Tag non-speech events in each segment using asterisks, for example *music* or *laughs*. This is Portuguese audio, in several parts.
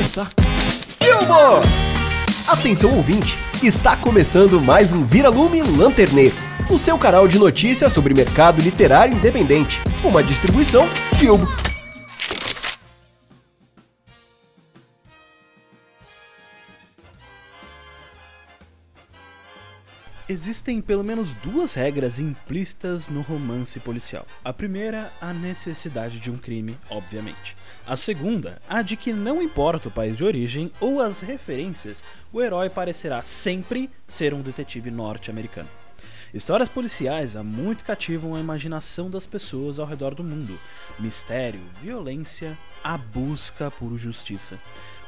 começar. Atenção ouvinte, está começando mais um Vira-Lume Lanterneiro, o seu canal de notícias sobre mercado literário independente, uma distribuição Filmo. Existem pelo menos duas regras implícitas no romance policial. A primeira, a necessidade de um crime, obviamente. A segunda, a de que não importa o país de origem ou as referências, o herói parecerá sempre ser um detetive norte-americano. Histórias policiais há muito cativam a imaginação das pessoas ao redor do mundo. Mistério, violência, a busca por justiça.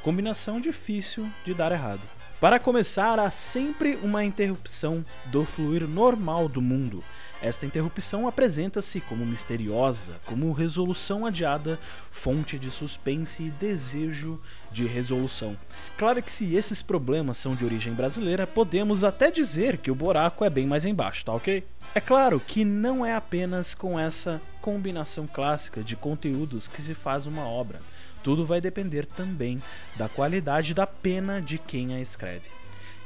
Combinação difícil de dar errado. Para começar, há sempre uma interrupção do fluir normal do mundo. Esta interrupção apresenta-se como misteriosa, como resolução adiada, fonte de suspense e desejo de resolução. Claro que se esses problemas são de origem brasileira, podemos até dizer que o buraco é bem mais embaixo, tá ok? É claro que não é apenas com essa combinação clássica de conteúdos que se faz uma obra. Tudo vai depender também da qualidade da pena de quem a escreve.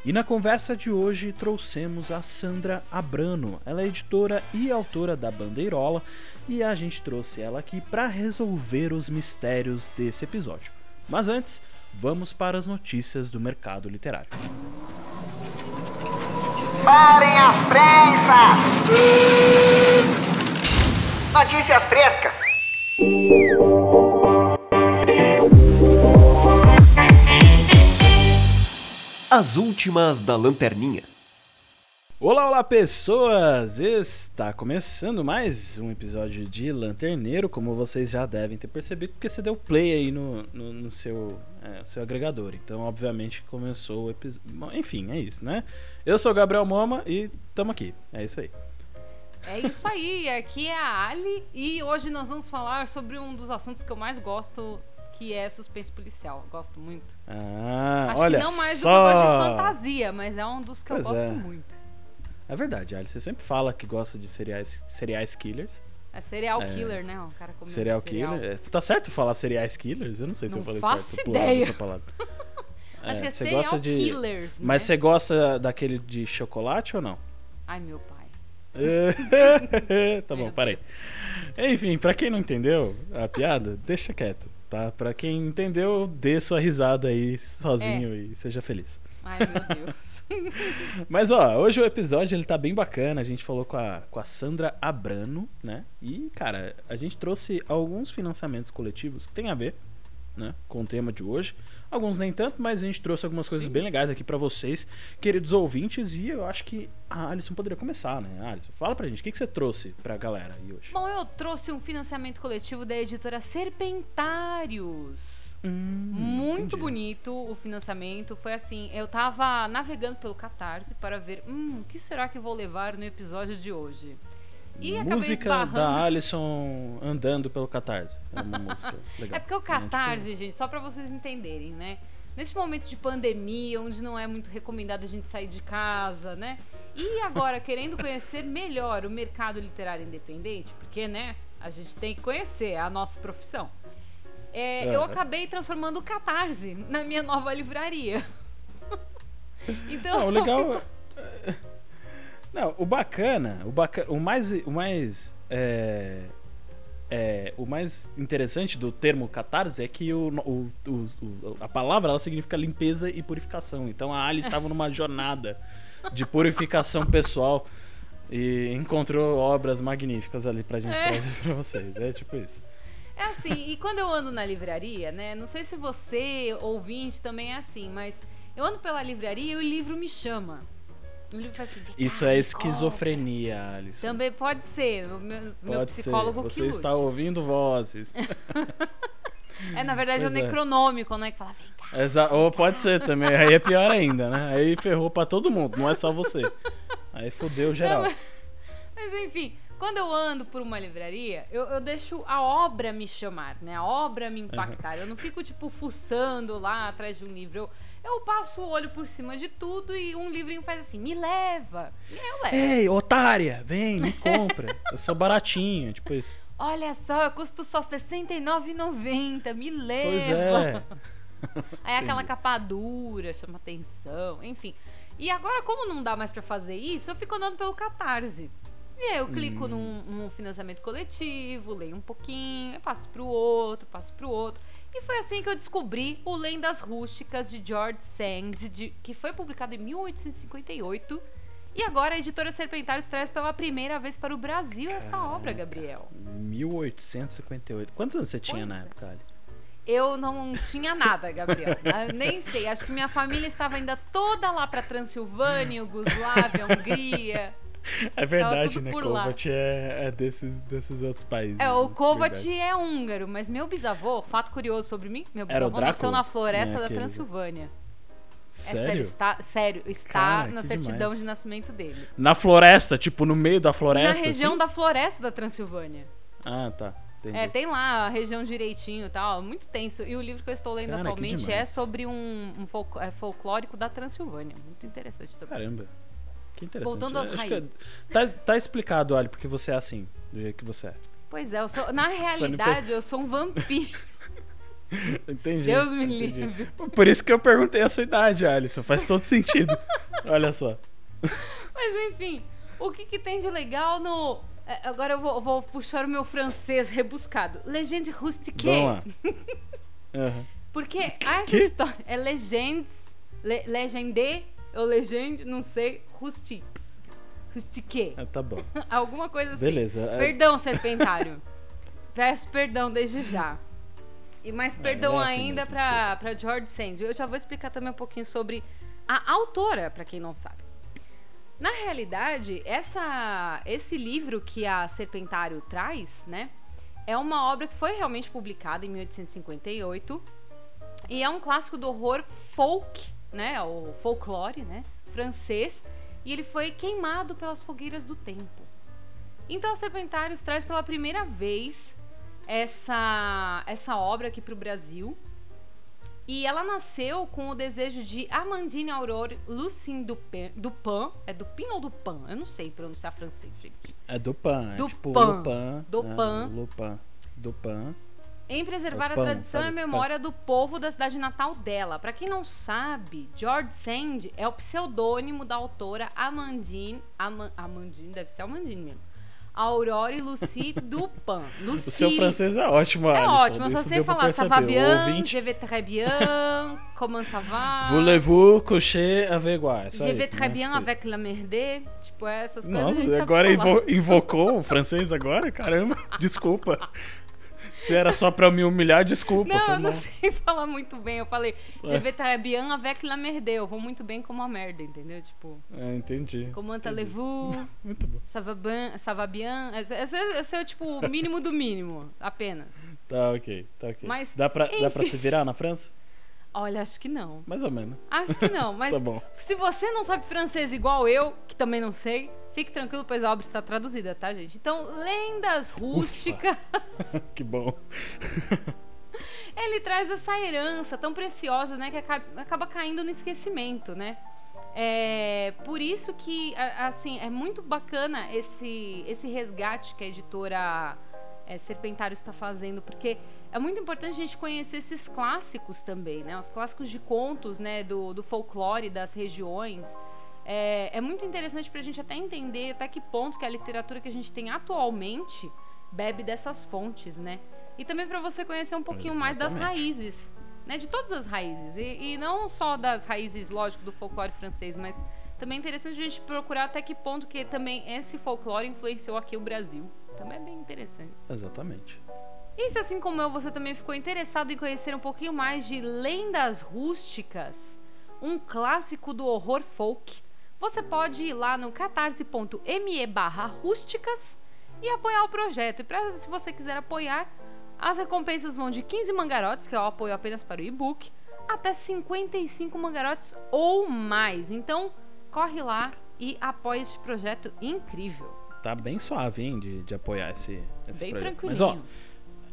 E na conversa de hoje trouxemos a Sandra Abrano. Ela é editora e autora da Bandeirola e a gente trouxe ela aqui para resolver os mistérios desse episódio. Mas antes, vamos para as notícias do mercado literário. Parem as prensas! Notícias frescas! As últimas da Lanterninha. Olá, olá pessoas! Está começando mais um episódio de Lanterneiro, como vocês já devem ter percebido, porque você deu play aí no, no, no seu, é, seu agregador. Então, obviamente, começou o episódio. Enfim, é isso, né? Eu sou o Gabriel Moma e tamo aqui. É isso aí. É isso aí, aqui é a Ali e hoje nós vamos falar sobre um dos assuntos que eu mais gosto, que é suspense policial. Gosto muito. Ah, Acho olha que não mais só... do que eu gosto de fantasia, mas é um dos que Pois eu gosto é. muito. É verdade, Ali. Você sempre fala que gosta de seriais, seriais killers. É serial É. killer, né? O cara comendo Serial killer. É, Tá certo falar seriais killers? Eu não sei se Não eu falei faço certo. ideia. Essa palavra. *laughs* Acho que é você serial gosta de... killers, Mas né? você gosta daquele de chocolate ou não? Ai, meu pai. *laughs* tá bom, parei. Enfim, pra quem não entendeu a piada, deixa quieto, tá? Pra quem entendeu, dê sua risada aí sozinho É. e seja feliz. Ai, meu Deus. *laughs* Mas ó, hoje o episódio ele tá bem bacana. A gente falou com a, com a Sandra Abrano, né? E, cara, a gente trouxe alguns financiamentos coletivos que tem a ver, né, com o tema de hoje. Alguns nem tanto, mas a gente trouxe algumas coisas bem legais aqui pra vocês, queridos ouvintes, e eu acho que a Alisson poderia começar, né? Alisson, fala pra gente, o que, que você trouxe pra galera aí hoje? Bom, eu trouxe um financiamento coletivo da editora Serpentários. Hum, Muito entendi. bonito o financiamento. Foi assim, eu tava navegando pelo Catarse para ver, hum, o que será que vou levar no episódio de hoje? E música da Alisson andando pelo Catarse. É uma música *laughs* legal. É porque o tipo, Catarse, gente, só pra vocês entenderem, né? Nesse momento de pandemia, onde não é muito recomendado a gente sair de casa, né? E agora, querendo *laughs* conhecer melhor o mercado literário independente, porque, né, a gente tem que conhecer é a nossa profissão. É, Eu Aham. acabei transformando o Catarse na minha nova livraria. *laughs* então, Não, o legal. Não, o bacana, o baca... o mais, o mais, é... é, o mais interessante do termo catarse é que o, o, o- a palavra ela significa limpeza e purificação. Então a Ali estava numa jornada de purificação pessoal e encontrou obras magníficas ali pra gente É. trazer pra vocês. É tipo isso. É assim, e quando eu ando na livraria, né? Não sei se você, ouvinte, também é assim, mas eu ando pela livraria e o livro me chama. Isso cá, é esquizofrenia, Alisson. compra." Também pode ser, o meu, meu psicólogo ser. que Você lute. está ouvindo vozes. *laughs* É, na verdade, é o Pois é. necronômico, né? Que fala, vem cá. Exa Ou pode ser também. Aí é pior ainda, né? Aí ferrou pra todo mundo, não é só você. Aí fodeu geral. Não, *laughs* Mas enfim, quando eu ando por uma livraria, eu, eu deixo a obra me chamar, né? A obra me impactar. Eu não fico, tipo, fuçando lá atrás de um livro. Eu, eu passo o olho por cima de tudo e um livrinho faz assim, me leva. E aí eu levo. Ei, otária, vem, me compra. Eu sou baratinho, tipo isso. Olha só, eu custo só R$ 69,90, me leva. Pois é. *laughs* Aí aquela capa dura, chama atenção, enfim. E agora, como não dá mais pra fazer isso, eu fico andando pelo Catarse. E aí eu clico Hum. num, num financiamento coletivo, leio um pouquinho, eu passo pro outro, passo pro outro. E foi assim que eu descobri o Lendas Rústicas de George Sand, de- que foi publicado em 1858. E agora a editora Serpentários traz pela primeira vez para o Brasil essa obra, Gabriel. 1858. Quantos anos você tinha Pois na época, Ali? Eu não tinha nada, Gabriel. Eu *laughs* nem sei. Acho que minha família estava ainda toda lá pra Transilvânia, Yugoslávia, Hungria. É verdade, né? Kovac é, é desses, desses outros países. É, o né? Kovac Verdade. é húngaro, mas meu bisavô, fato curioso sobre mim, meu bisavô nasceu na floresta É, da aquele- Transilvânia. É Sério? sério, está, sério, está Cara, na certidão demais. de nascimento dele. Na floresta, tipo, no meio da floresta? na região assim? da floresta da Transilvânia. Ah, tá. Entendi. É, tem lá a região direitinho e tal, muito tenso. E o livro que eu estou lendo Cara, atualmente é sobre um, um folcl- é, folclórico da Transilvânia. Muito interessante também. Caramba. Que interessante. Voltando às Acho raízes. tá, tá explicado, Ali, porque você é assim, do jeito que você é. Pois é, eu sou, na *laughs* realidade eu sou um vampiro. *laughs* Entendi. Deus me entendi. livre. Por isso que eu perguntei a sua idade, Alisson. Faz todo sentido. *laughs* Olha só. Mas enfim, o que, que tem de legal no. é, Agora eu vou, vou puxar o meu francês rebuscado. Legende rustique. Vamos lá. Aham. Porque essa história é legendes, le, legende ou legende, não sei, rustiques. Rustique. Ah, tá bom. *laughs* Alguma coisa assim. Beleza. é- Perdão, serpentário. *laughs* Peço perdão desde já. E mais perdão é assim ainda para George Sand. Eu já vou explicar também um pouquinho sobre a autora, pra quem não sabe. Na realidade, essa, esse livro que a Serpentário traz, né, é uma obra que foi realmente publicada em 1858 e é um clássico do horror folk, né, o folclore, né, francês, e ele foi queimado pelas fogueiras do tempo. Então Serpentários traz pela primeira vez essa essa obra aqui para o Brasil. E ela nasceu com o desejo de Amandine Aurore Lucine Dupin, Dupin. É Dupin ou Dupin? Eu não sei pronunciar francês, gente. É Dupin. É Dupin. tipo Lupin. Dupin. né? Lupin. Dupin. Em preservar Dupin, a tradição e a sabe? memória do povo da cidade natal dela. Pra quem não sabe, George Sand é o pseudônimo da autora Amandine. Ama- Amandine, deve ser Amandine mesmo. Aurore Lucie *laughs* Dupin. Lucie. O seu francês é ótimo, É Alisson. ótimo, eu só sei falar ouvinte, je vais très bien, *laughs* comment ça va? Voulez-vous coucher avec Je vais très né? bien Tipo avec la merde. Tipo, essas coisas Nossa, sabe agora invo- invocou o francês agora? Caramba, *laughs* desculpa. Se era só pra me humilhar, desculpa. Não, eu não sei *laughs* falar muito bem. Eu falei, je É. vais très bien avec la merde. Eu vou muito bem com a merda, entendeu? Tipo, É, entendi. entendi. allez-vous? *laughs* Muito bom. Ça va bien? Ça va bien? Esse, esse, esse é o tipo o mínimo do mínimo, apenas. Tá ok, tá ok. Mas, dá, pra, dá pra se virar na França? Olha, acho que não. Mais ou menos. Acho que não, *laughs* mas Tá bom. se você não sabe francês igual eu, que também não sei, fique tranquilo, pois a obra está traduzida, tá, gente? Então, lendas rústicas. *laughs* que bom. *laughs* Ele traz essa herança tão preciosa, né, que acaba, caindo no esquecimento, né? É por isso que, assim, é muito bacana esse, esse resgate que a editora é, Serpentário está fazendo, porque é muito importante a gente conhecer esses clássicos também, né? Os clássicos de contos, né, do, do folclore das regiões. É, é muito interessante para a gente até entender até que ponto que a literatura que a gente tem atualmente bebe dessas fontes, né? E também para você conhecer um pouquinho mais das Exatamente. raízes, né? De todas as raízes. E, e não só das raízes, lógico, do folclore francês, mas também é interessante a gente procurar até que ponto que também esse folclore influenciou aqui o Brasil. Também é bem interessante. Exatamente. E se assim como eu, você também ficou interessado em conhecer um pouquinho mais de Lendas Rústicas, um clássico do horror folk, você pode ir lá no catarse.me barra rústicas e apoiar o projeto. E pra, se você quiser apoiar, as recompensas vão de 15 mangarotes, que é o apoio apenas para o e-book, até 55 mangarotes ou mais. Então, corre lá e apoie este projeto incrível. Tá bem suave, hein, de, de apoiar esse, esse Bem projeto. tranquilinho. Mas, ó,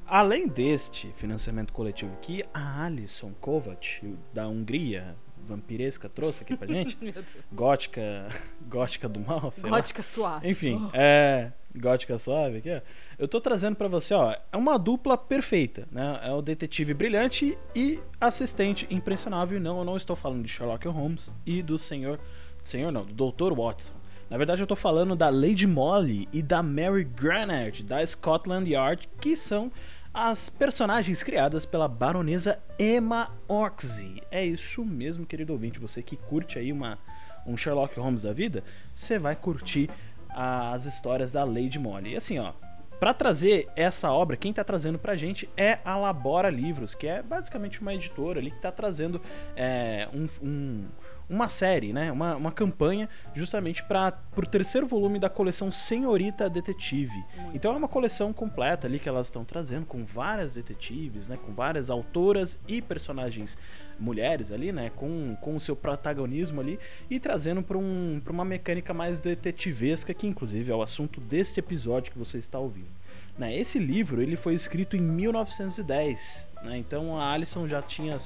além deste financiamento coletivo que a Alison Kovac, da Hungria, vampiresca trouxe aqui pra gente. *laughs* Gótica, gótica do mal, sei lá. Gótica suave. Enfim, é. Gótica suave aqui, ó. Eu tô trazendo pra você, ó. É uma dupla perfeita, né? É o detetive brilhante e assistente impressionável. Não, eu não estou falando de Sherlock Holmes e do senhor. Senhor não, do Dr. Watson. Na verdade, eu tô falando da Lady Molly e da Mary Granage, da Scotland Yard, que são as personagens criadas pela baronesa Emma Oxy. É isso mesmo, querido ouvinte. Você que curte aí uma, um Sherlock Holmes da vida, você vai curtir as histórias da Lady Molly. E assim, ó, Pra trazer essa obra, quem tá trazendo pra gente é a Labora Livros, que é basicamente uma editora ali que tá trazendo é, um, um- uma série, né? Uma, uma campanha justamente para pro terceiro volume da coleção Senhorita Detetive. Então é uma coleção completa ali que elas estão trazendo com várias detetives, né? Com várias autoras e personagens mulheres ali, né? Com, com o seu protagonismo ali e trazendo para um, pra uma mecânica mais detetivesca, que inclusive é o assunto deste episódio que você está ouvindo. Né, esse livro ele foi escrito em 1910, né, então a Alison já tinha,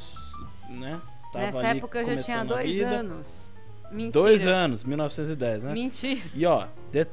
né, tava Nessa época eu já tinha dois vida. anos. Mentira. Dois anos, 1910, né? Mentira. E ó, de-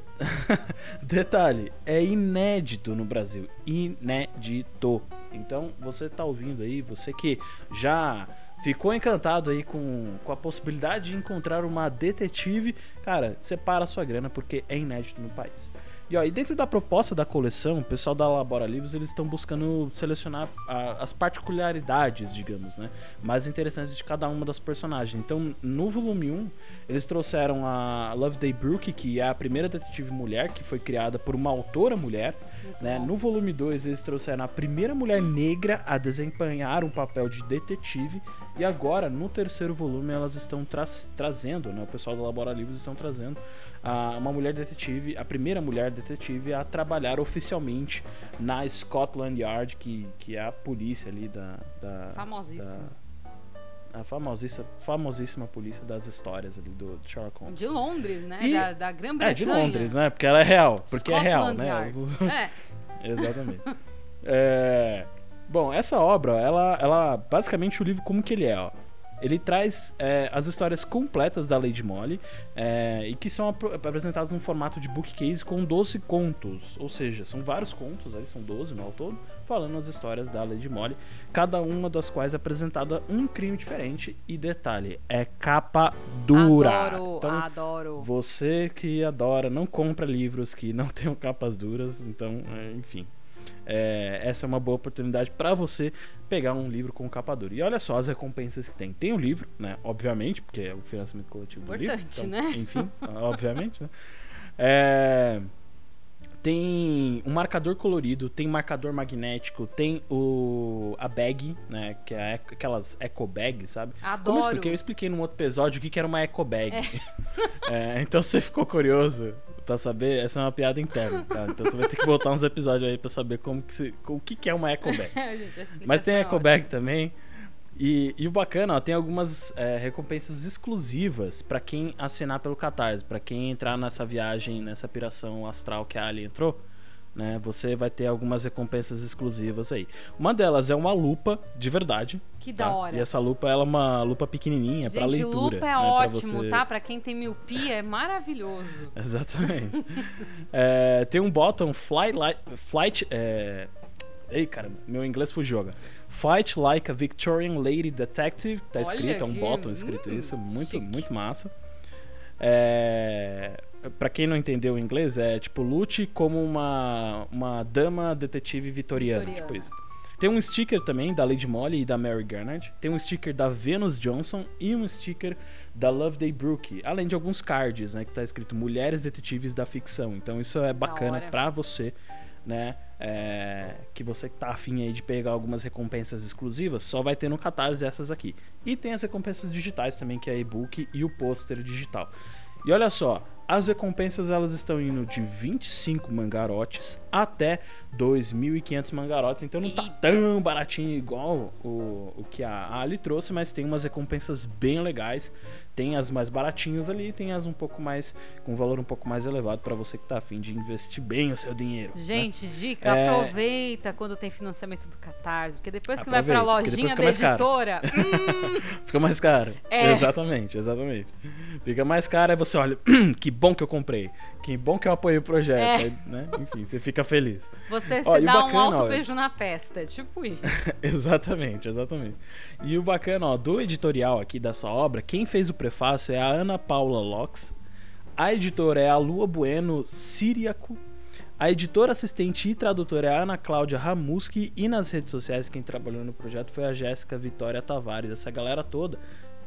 *laughs* detalhe, é inédito no Brasil. Inédito. Então, você tá ouvindo aí, você que já ficou encantado aí com, com a possibilidade de encontrar uma detetive, cara, separa a sua grana porque é inédito no país. E ó, e dentro da proposta da coleção, o pessoal da Labora Livros, eles estão buscando selecionar a- as particularidades, digamos, né, mais interessantes de cada uma das personagens. Então, no volume 1, eles trouxeram a Loveday Brooke, que é a primeira detetive mulher que foi criada por uma autora mulher, né? No volume 2, eles trouxeram a primeira mulher negra a desempenhar um papel de detetive. E agora, no terceiro volume, elas estão tra- trazendo, né? O pessoal da Labora Livros estão trazendo a, uma mulher detetive, a primeira mulher detetive a trabalhar oficialmente na Scotland Yard, que, que é a polícia ali da. da Famosíssima. da- a famosíssima, famosíssima polícia das histórias ali do Sherlock Holmes. De Londres, né? E- Da, da Grã-Bretanha. É, de Londres, né? Porque ela é real. Porque é real, Scotland né? É, *laughs* Exatamente. É, Bom, essa obra, ela, ela basicamente o livro como que ele é, ó. Ele traz é, as histórias completas da Lady Molly é, e que são apro- apresentadas num formato de bookcase com 12 contos. Ou seja, são vários contos, aí são 12 no todo, falando as histórias da Lady Molly, cada uma das quais é apresentada um crime diferente. E detalhe, é capa dura. adoro, Então, adoro. você que adora, não compra livros que não *laughs* tenham capas duras, então, é, enfim. É, essa é uma boa oportunidade para você pegar um livro com capa dura. E olha só as recompensas que tem. Tem o livro, né? Obviamente, porque é o financiamento coletivo do livro. Importante, então, né? Enfim, *laughs* obviamente. Né? É, tem um marcador colorido, tem marcador magnético, tem o a bag, né? Que é aquelas eco bags, sabe? Como eu Adoro. expliquei, eu expliquei num outro episódio o que, que era uma eco bag. É, *laughs* então se você ficou curioso pra saber, essa é uma piada interna, tá? Então você vai ter que voltar uns episódios aí pra saber como que se, o que, que é uma eco bag. *laughs* Gente, a explicação Mas tem é eco ótima. bag também. E, e o bacana, ó, tem algumas é, recompensas exclusivas pra quem assinar pelo Catarse, pra quem entrar nessa viagem, nessa piração astral que a Ali entrou, né? Você vai ter algumas recompensas exclusivas aí. Uma delas é uma lupa de verdade. Que tá? da hora. E essa lupa ela é uma lupa pequenininha pra Gente, leitura. lupa é né? Pra ótimo, você- tá? Pra quem tem miopia, é maravilhoso. *laughs* Exatamente. É, tem um bottom fly li- flight. É... Ei, cara, meu inglês fugiu agora. Fight like a Victorian Lady Detective. Tá Olha escrito, é um bottom escrito hum, isso. Muito, chique. muito massa. É... Pra quem não entendeu o inglês, é tipo, lute como uma, uma dama detetive vitoriana, Vitoriana. tipo isso. Tem um sticker também da Lady Molly e da Mary Garnett. Tem um sticker da Venus Johnson e um sticker da Loveday Brooke. Além de alguns cards, né? Que tá escrito Mulheres Detetives da Ficção. Então isso é bacana pra você, né? é, que você tá afim aí de pegar algumas recompensas exclusivas, só vai ter no Catarse essas aqui. E tem as recompensas digitais também, que é e-book e o pôster digital. E olha só, As recompensas elas estão indo de 25 mangarotes até 2.500 mangarotes, então não tá tão baratinho igual o, o que a Ali trouxe, mas tem umas recompensas bem legais. Tem as mais baratinhas ali, tem as um pouco mais com um valor um pouco mais elevado para você que tá afim de investir bem o seu dinheiro. né? Gente, dica, É. aproveita quando tem financiamento do Catarse, porque depois que vai pra Aproveita, porque lojinha da editora, *laughs* hum, Fica mais caro. É. Exatamente, exatamente. Fica mais caro, aí você olha, *clears throat* que bom que eu comprei. Que bom que eu apoiei o projeto. É. aí, né? Enfim, você fica feliz. você se dá um bacana, alto ó, beijo na testa, é tipo isso. *laughs* exatamente, exatamente. E o bacana, ó, do editorial aqui dessa obra, quem fez o prefácio é a Ana Paula Locks. A editora é a Lua Bueno Siriaco. A editora assistente e tradutora é a Ana Cláudia Ramuski. E nas redes sociais, quem trabalhou no projeto foi a Jéssica Vitória Tavares. Essa galera toda.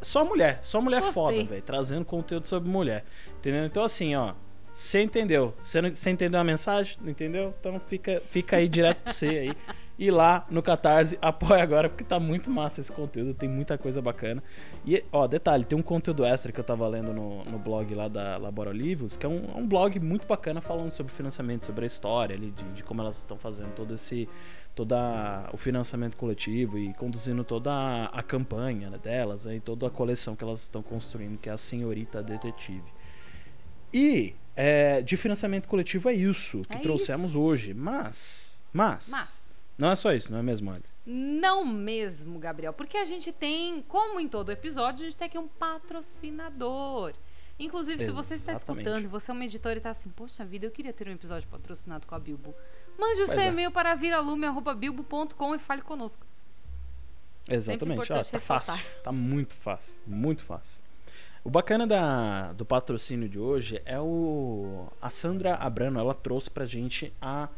Só mulher, só mulher Gostei. foda, velho. Trazendo conteúdo sobre mulher. Entendeu? Então, assim, ó. Você entendeu? Você entendeu a mensagem? Não entendeu? Então fica, fica aí direto pra você aí. E lá no Catarse, *laughs* apoia agora, porque tá muito massa esse conteúdo, tem muita coisa bacana. E, ó, detalhe, tem um conteúdo extra que eu tava lendo no, no blog lá da Labora Livros, que é um, é um blog muito bacana falando sobre financiamento, sobre a história ali, de, de como elas estão fazendo todo esse. Toda o financiamento coletivo e conduzindo toda a, a campanha né, delas né, e toda a coleção que elas estão construindo, que é a Senhorita Detetive. E é, de financiamento coletivo é isso que É trouxemos hoje. Mas, mas, Mas, não é só isso, não é mesmo, Ali? não mesmo, Gabriel, porque a gente tem, como em todo episódio, a gente tem aqui um patrocinador. Inclusive, se você está Exatamente. escutando e você é uma editora e está assim, poxa vida, eu queria ter um episódio patrocinado com a Bilbo. Mande o Pois seu é. e-mail para viralume.bilbo.com e fale conosco. Exatamente, importante tá ressaltar. fácil, tá muito fácil, muito fácil. O bacana da, do patrocínio de hoje é o a Sandra Abrano, ela trouxe pra gente a,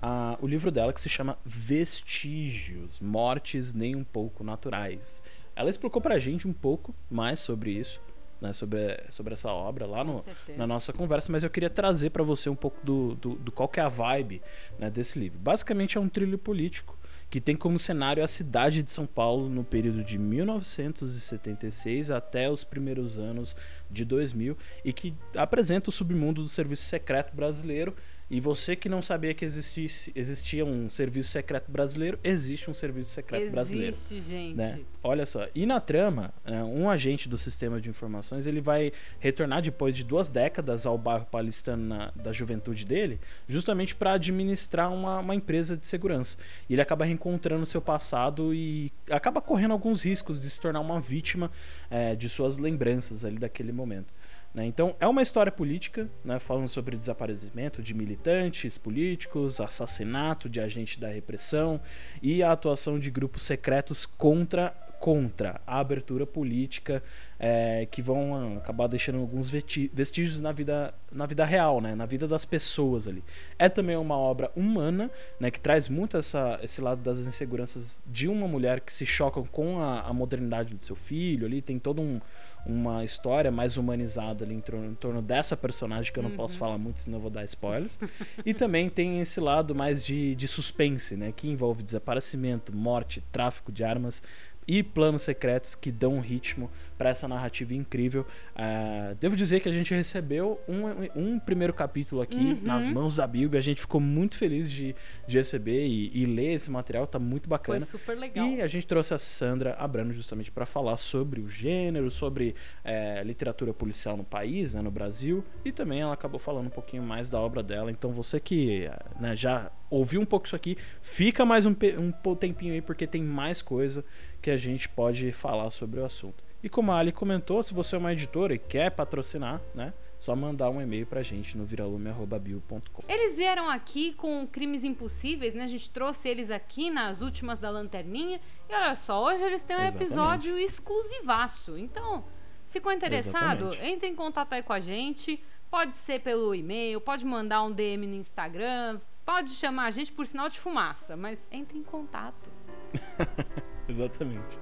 a, o livro dela que se chama Vestígios, Mortes Nem Um Pouco Naturais. Ela explicou pra gente um pouco mais sobre isso, né, sobre, sobre essa obra lá no, na nossa conversa, mas eu queria trazer pra você um pouco do, do, do qual que é a vibe né, desse livro. Basicamente é um trilho político que tem como cenário a cidade de São Paulo no período de 1976 até os primeiros anos de 2000 e que apresenta o submundo do serviço secreto brasileiro. E você que não sabia que existisse, existia um serviço secreto brasileiro, existe um serviço secreto brasileiro Existe, gente. né? Olha só. E na trama, é, um agente do sistema de informações ele vai retornar depois de duas décadas ao bairro paulistano na- da juventude dele, justamente para administrar uma, uma empresa de segurança. E ele acaba reencontrando seu passado e acaba correndo alguns riscos de se tornar uma vítima é, de suas lembranças ali daquele momento. Né? Então é uma história política, né, falando sobre desaparecimento de militantes políticos, assassinato de agente da repressão e a atuação de grupos secretos contra contra a abertura política é, que vão acabar deixando alguns vestígios na vida na vida real, né, na vida das pessoas ali. É também uma obra humana, né, que traz muito essa, esse lado das inseguranças de uma mulher que se chocam com a, a modernidade do seu filho ali, tem todo um uma história mais humanizada ali em torno, em torno dessa personagem que eu não posso falar muito, senão eu vou dar spoilers. e também tem esse lado mais de, de suspense, né? Que envolve desaparecimento, morte, tráfico de armas e planos secretos que dão um ritmo para essa narrativa incrível. Ah, devo dizer que a gente recebeu um, um primeiro capítulo aqui Uhum. nas mãos da Bíblia. A gente ficou muito feliz de, de receber e, e ler esse material, tá muito Foi bacana. super legal. E a gente trouxe a Sandra Abrano justamente para falar sobre o gênero, sobre é, literatura policial no país, né, no Brasil, e também ela acabou falando um pouquinho mais da obra dela. Então você que né, já ouviu um pouco isso aqui, fica mais um, um tempinho aí porque tem mais coisa que a gente pode falar sobre o assunto. E como a Ali comentou, se você é uma editora e quer patrocinar, né, só mandar um e-mail pra gente no viralume@bio.com. Eles vieram aqui com crimes impossíveis, né? A gente trouxe eles aqui nas últimas da lanterninha. E olha só, hoje eles têm um Exatamente. episódio exclusivaço. Então, ficou interessado? Exatamente. Entre em contato aí com a gente. Pode ser pelo e-mail, pode mandar um DM no Instagram, pode chamar a gente por sinal de fumaça, mas entre em contato. *laughs* Exatamente.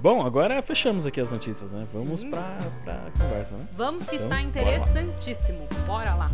Bom, agora fechamos aqui as notícias, né? Vamos Sim. pra, conversa, né? Vamos que Então, está bora lá. interessantíssimo. Bora lá.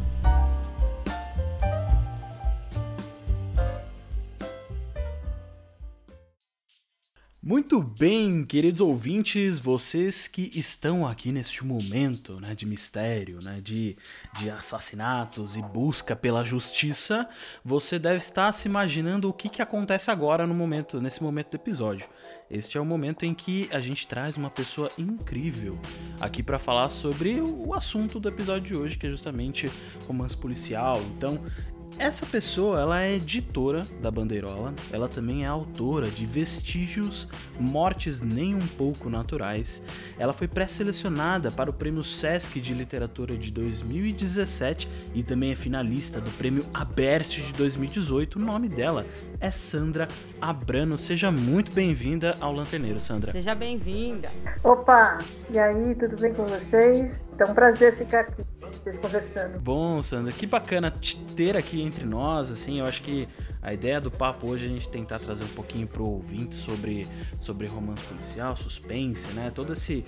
Muito bem, queridos ouvintes, vocês que estão aqui neste momento né, de mistério, né, de, de assassinatos e busca pela justiça, você deve estar se imaginando o que, que acontece agora no momento, nesse momento do episódio. Este é o momento em que a gente traz uma pessoa incrível aqui para falar sobre o assunto do episódio de hoje, que é justamente romance policial. Então, essa pessoa, ela é editora da Bandeirola, ela também é autora de Vestígios, Mortes Nem Um Pouco Naturais. Ela foi pré-selecionada para o Prêmio Sesc de Literatura de 2017 e também é finalista do Prêmio Aberst de 2018. O nome dela é Sandra Abrano. Seja muito bem-vinda ao Lanterneiro, Sandra. Seja bem-vinda. Opa, e aí, tudo bem com vocês? É um prazer ficar aqui vocês conversando. Bom, Sandra, que bacana te ter aqui entre nós, assim, eu acho que a ideia do papo hoje é a gente tentar trazer um pouquinho pro ouvinte sobre, sobre romance policial, suspense, né? Todos esse,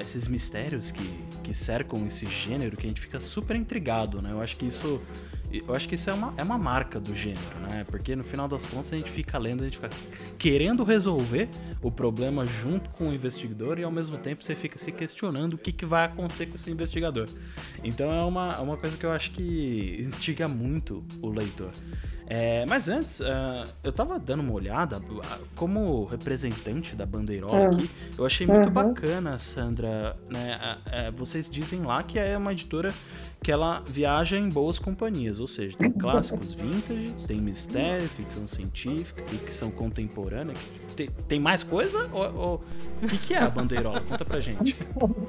esses mistérios que, que cercam esse gênero que a gente fica super intrigado, né? Eu acho que isso eu acho que isso é uma, é uma marca do gênero, né? Porque no final das contas a gente fica lendo, a gente fica querendo resolver o problema junto com o investigador e ao mesmo tempo você fica se questionando o que, que vai acontecer com esse investigador. Então é uma, é uma coisa que eu acho que instiga muito o leitor. É, mas antes, uh, eu tava dando uma olhada, como representante da Bandeirola aqui, eu achei muito uhum. bacana, Sandra. Né? Uh, uh, vocês dizem lá que é uma editora que ela viaja em boas companhias, ou seja, tem clássicos vintage, tem mistério, ficção científica, ficção contemporânea. Tem, tem mais coisa? Ou, o que, que é a bandeirola? Conta pra gente.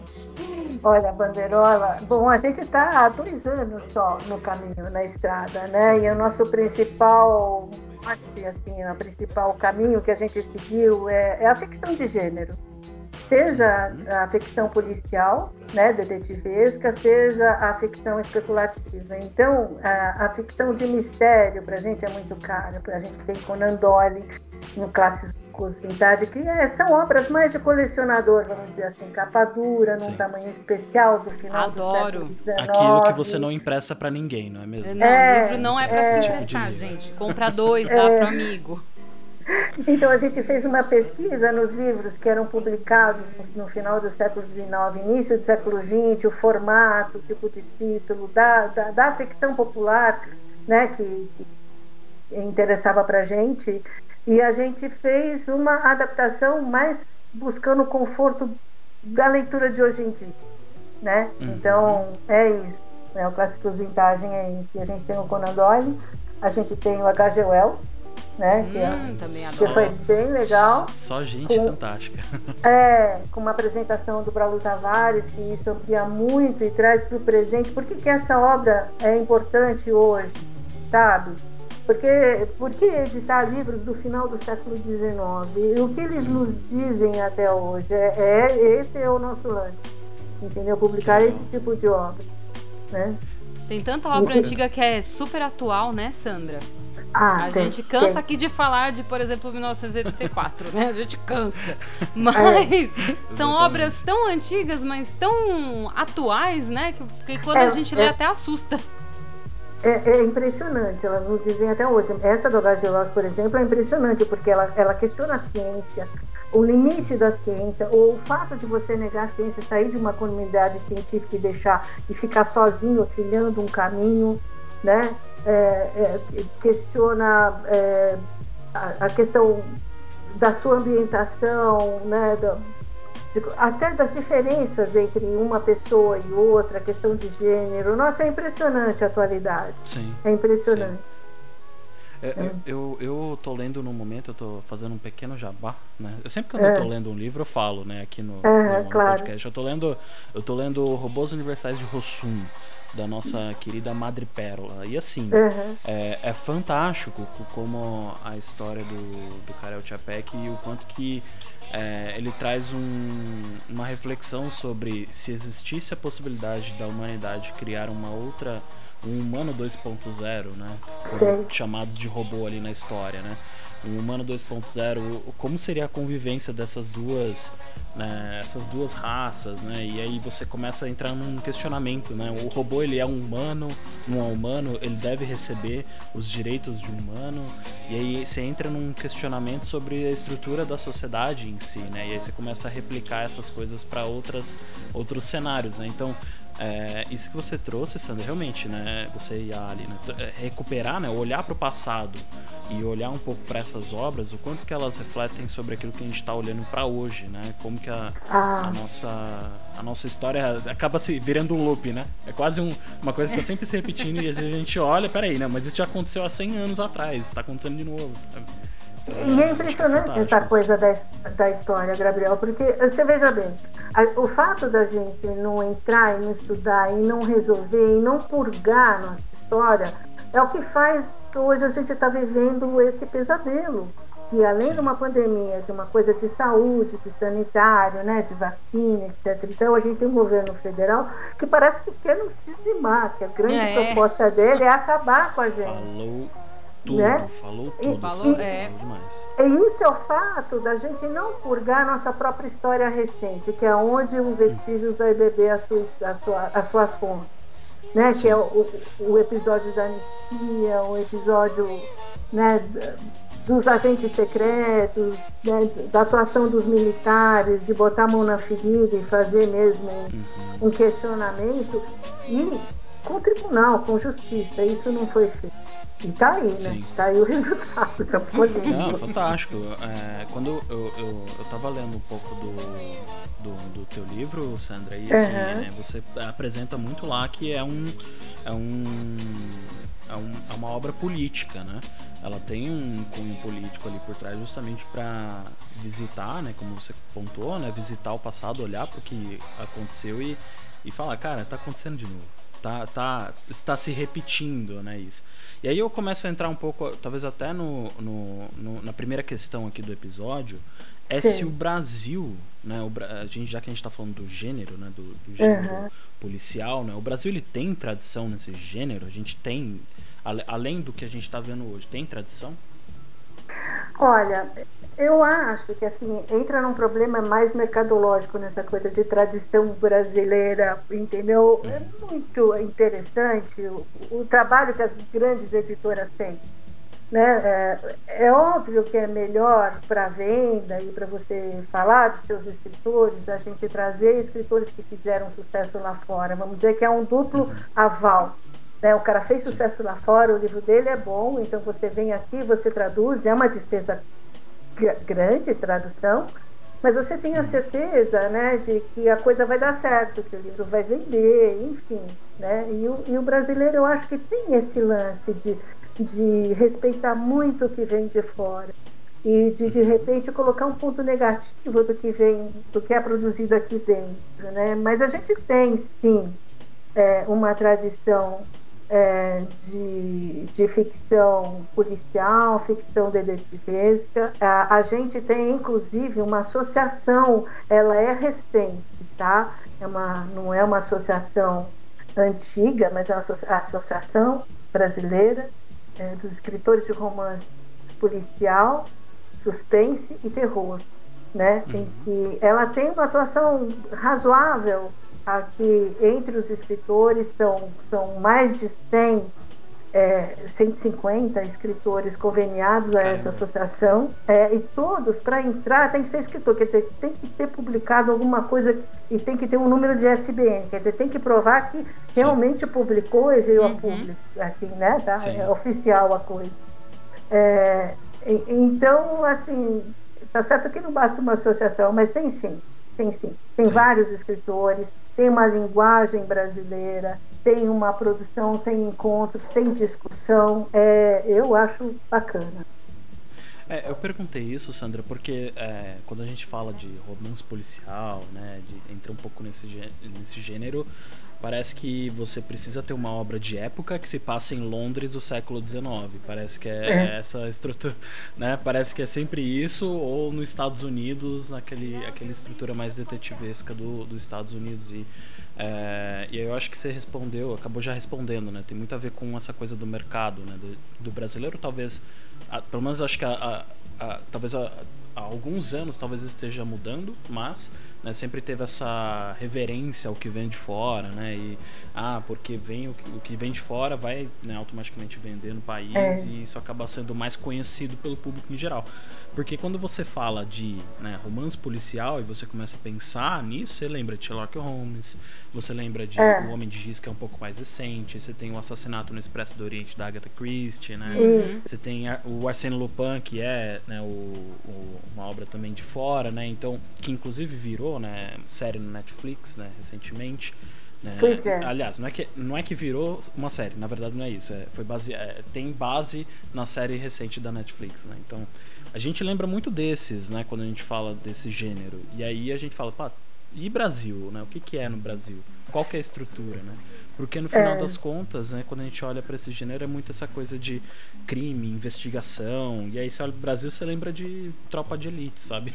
*laughs* Olha, bandeirola. Bom, a gente está há dois anos só no caminho, na estrada, né? E o nosso principal, assim, o principal caminho que a gente seguiu é, é a ficção de gênero seja a ficção policial, né, detetivesca, seja a ficção especulativa. Então, a, a ficção de mistério para a gente é muito cara. A gente tem Conan Doyle no Clássicos Vintage, que é, são obras mais de colecionador, vamos dizer assim, capa dura, num Sim. tamanho especial do final Adoro. do século XIX. Aquilo que você não impressa para ninguém, não é mesmo? Não, é, o livro não é para é, se emprestar, gente. Compra dois, dá é, pro amigo. Então a gente fez uma pesquisa nos livros que eram publicados no final do século XIX, início do século XX, o formato, o tipo de título, da, da, da ficção popular né, que, que interessava para a gente. E a gente fez uma adaptação mais buscando o conforto da leitura de hoje em dia. Né? Uhum. Então é isso. Né? O clássico vintage é isso. A gente tem o Conan Doyle, a gente tem o H.G. Wells, né? Hum, que, é, também que foi bem legal. Só gente com, fantástica. *laughs* É, com uma apresentação do Braulo Tavares, que isso amplia muito e traz para o presente. Por que, que essa obra é importante hoje, sabe? Porque, por que editar livros do final do século XIX? E o que eles nos dizem até hoje? É, é esse é o nosso lance, entendeu? Publicar esse tipo de obra, né? Tem tanta obra antiga que é super atual, né, Sandra? Ah, a tem, gente cansa tem. aqui de falar de, por exemplo, 1984, né? A gente cansa. *laughs* Mas é. são obras tão antigas, mas tão atuais, né? Que, que quando é, a gente lê é. até assusta. É, é, impressionante, elas nos dizem até hoje. Essa do H.G. Wells, por exemplo, é impressionante, porque ela, ela questiona a ciência, o limite da ciência, ou o fato de você negar a ciência, sair de uma comunidade científica e deixar e ficar sozinho trilhando um caminho, né? É, é, questiona é, a, a, questão da sua ambientação, né, de, até das diferenças entre uma pessoa e outra, a questão de gênero. Nossa, é impressionante a atualidade. Sim. É impressionante. Sim. É, é. Eu, eu tô lendo no momento, eu tô fazendo um pequeno jabá, né? Eu sempre que eu é. tô lendo um livro, eu falo, né, aqui no, é, no, claro. podcast. Eu tô lendo, eu tô lendo Robôs Universais de Rossum da nossa querida Madre Pérola. E assim, uhum. é, é, fantástico como a história do, do Karel Čapek e o quanto que é, ele traz um, uma reflexão sobre se existisse a possibilidade da humanidade criar uma outra um humano 2.0, né? chamados de robô ali na história, né? Um humano 2.0, como seria a convivência dessas duas, né, essas duas raças, né? E aí você começa a entrar num questionamento, né? O robô ele é um humano, não é humano, ele deve receber os direitos de um humano. E aí você entra num questionamento sobre a estrutura da sociedade em si, né? E aí você começa a replicar essas coisas para outras outros cenários, né? Então, é, isso que você trouxe, Sandra, realmente, né? Você e a Ali, né? Recuperar, né? Olhar para o passado e olhar um pouco para essas obras, o quanto que elas refletem sobre aquilo que a gente está olhando para hoje, né? Como que a, Ah. a nossa a nossa história acaba se virando um loop, né? É quase um- uma coisa que está sempre se repetindo e às vezes a gente olha, peraí, né? Mas isso já aconteceu há 100 anos atrás, está acontecendo de novo, sabe? E é impressionante essa coisa da, da história, Gabriel, porque você veja bem, a- o fato da gente não entrar e não estudar e não resolver e não purgar a nossa história é o que faz que hoje a gente está vivendo esse pesadelo. Que além de uma pandemia, de uma coisa de saúde, de sanitário, né, de vacina, etc. Então a gente tem um governo federal que parece que quer nos dizimar, que a grande É. proposta dele é acabar com a gente. Falou tudo, Né? falou E- tudo, Falou, Sandra, é. falou demais. E isso é o fato da gente não purgar nossa própria história recente, que é onde o Vestígios vai beber as suas, as sua- as suas fontes. Né? Que é o, o- o episódio da anistia, o episódio né, dos agentes secretos, né, da atuação dos militares, de botar a mão na ferida e fazer mesmo um, um questionamento. E com tribunal, com justiça, isso não foi feito. E tá aí, né? Sim. Tá aí o *laughs* resultado da polêmica. Não, fantástico. É, quando eu, eu, eu, tava lendo um pouco do, do, do teu livro, Sandra, e assim, Aham. né, você apresenta muito lá que é um. É um. É, um, é uma obra política, né? Ela tem um cunho político ali por trás justamente para visitar, né? Como você pontuou, né? Visitar o passado, olhar para o que aconteceu e, e falar, cara, tá acontecendo de novo. Tá, tá, está se repetindo, né? Isso. E aí eu começo a entrar um pouco, talvez até no, no- no- na primeira questão aqui do episódio, é Sim. se o Brasil, né, o, a gente, já que a gente está falando do gênero, né, do, do gênero Uhum. policial, né, o Brasil ele tem tradição nesse gênero, a gente tem, além do que a gente está vendo hoje, tem tradição? Olha, eu acho que assim entra num problema mais mercadológico nessa coisa de tradição brasileira, entendeu? É muito interessante o, o trabalho que as grandes editoras têm. Né? É, é óbvio que é melhor para venda e para você falar dos seus escritores, a gente trazer escritores que fizeram sucesso lá fora. Vamos dizer que é um duplo aval. Né? O cara fez sucesso lá fora, o livro dele é bom, então você vem aqui, você traduz, é uma despesa grande tradução, mas você tem a certeza né, de que a coisa vai dar certo, que o livro vai vender, enfim. Né? E, o, e o brasileiro, eu acho que tem esse lance de, de respeitar muito o que vem de fora e de de repente colocar um ponto negativo do que vem, do que é produzido aqui dentro. Né? Mas a gente tem, sim, é, uma tradição é, de, de ficção policial, ficção detetivesca. A, a gente tem, inclusive, uma associação, ela é recente, tá? É uma, não é uma associação antiga, mas é uma associa- associação brasileira é, dos escritores de romance policial, suspense e terror, né? Em que ela tem uma atuação razoável aqui entre os escritores, são, são mais de 100, é, 150 escritores conveniados a essa associação, é, e todos, para entrar, tem que ser escritor, quer dizer, tem que ter publicado alguma coisa e tem que ter um número de SBN, quer dizer, tem que provar que realmente publicou e veio a Uhum. público, assim, né? Tá? Sim. É oficial a coisa. É, então, assim, tá certo que não basta uma associação, mas tem sim, tem sim. Tem Sim. vários escritores, tem uma linguagem brasileira, tem uma produção, tem encontros, tem discussão. É, eu acho bacana. É, eu perguntei isso, Sandra, porque é, quando a gente fala de romance policial, né, de, entra um pouco nesse, nesse gênero, parece que você precisa ter uma obra de época que se passa em Londres do século XIX. Parece que é, é. essa estrutura, *laughs* né? Parece que é sempre isso, ou nos Estados Unidos, naquele, aquela estrutura mais detetivesca do, dos Estados Unidos. E, é, e eu acho que você respondeu, acabou já respondendo, né? Tem muito a ver com essa coisa do mercado, né? Do, do brasileiro, talvez, a, pelo menos acho que a, a, a talvez há alguns anos talvez esteja mudando, mas né, sempre teve essa reverência ao que vem de fora, né? E ah, porque vem o que, o que vem de fora vai né, automaticamente vender no país é. e isso acaba sendo mais conhecido pelo público em geral. Porque quando você fala de né, romance policial e você começa a pensar nisso, você lembra de Sherlock Holmes, você lembra de é. O Homem de Giz, que é um pouco mais recente, você tem o Assassinato no Expresso do Oriente da Agatha Christie, né? Você tem o Arsène Lupin, que é né, o, o, uma obra também de fora, né? Então, que inclusive virou né, série no Netflix, né, recentemente. Né? Pois é. Aliás, não é, que, não é que virou uma série, na verdade não é isso. É, foi base, é, tem base na série recente da Netflix, né? Então, a gente lembra muito desses, né, quando a gente fala desse gênero. E aí a gente fala, pá, e Brasil, né? O que, que é no Brasil? Qual que é a estrutura, né? Porque no final é. das contas, né, quando a gente olha para esse gênero, é muito essa coisa de crime, investigação. E aí você olha pro Brasil, você lembra de tropa de elite, sabe?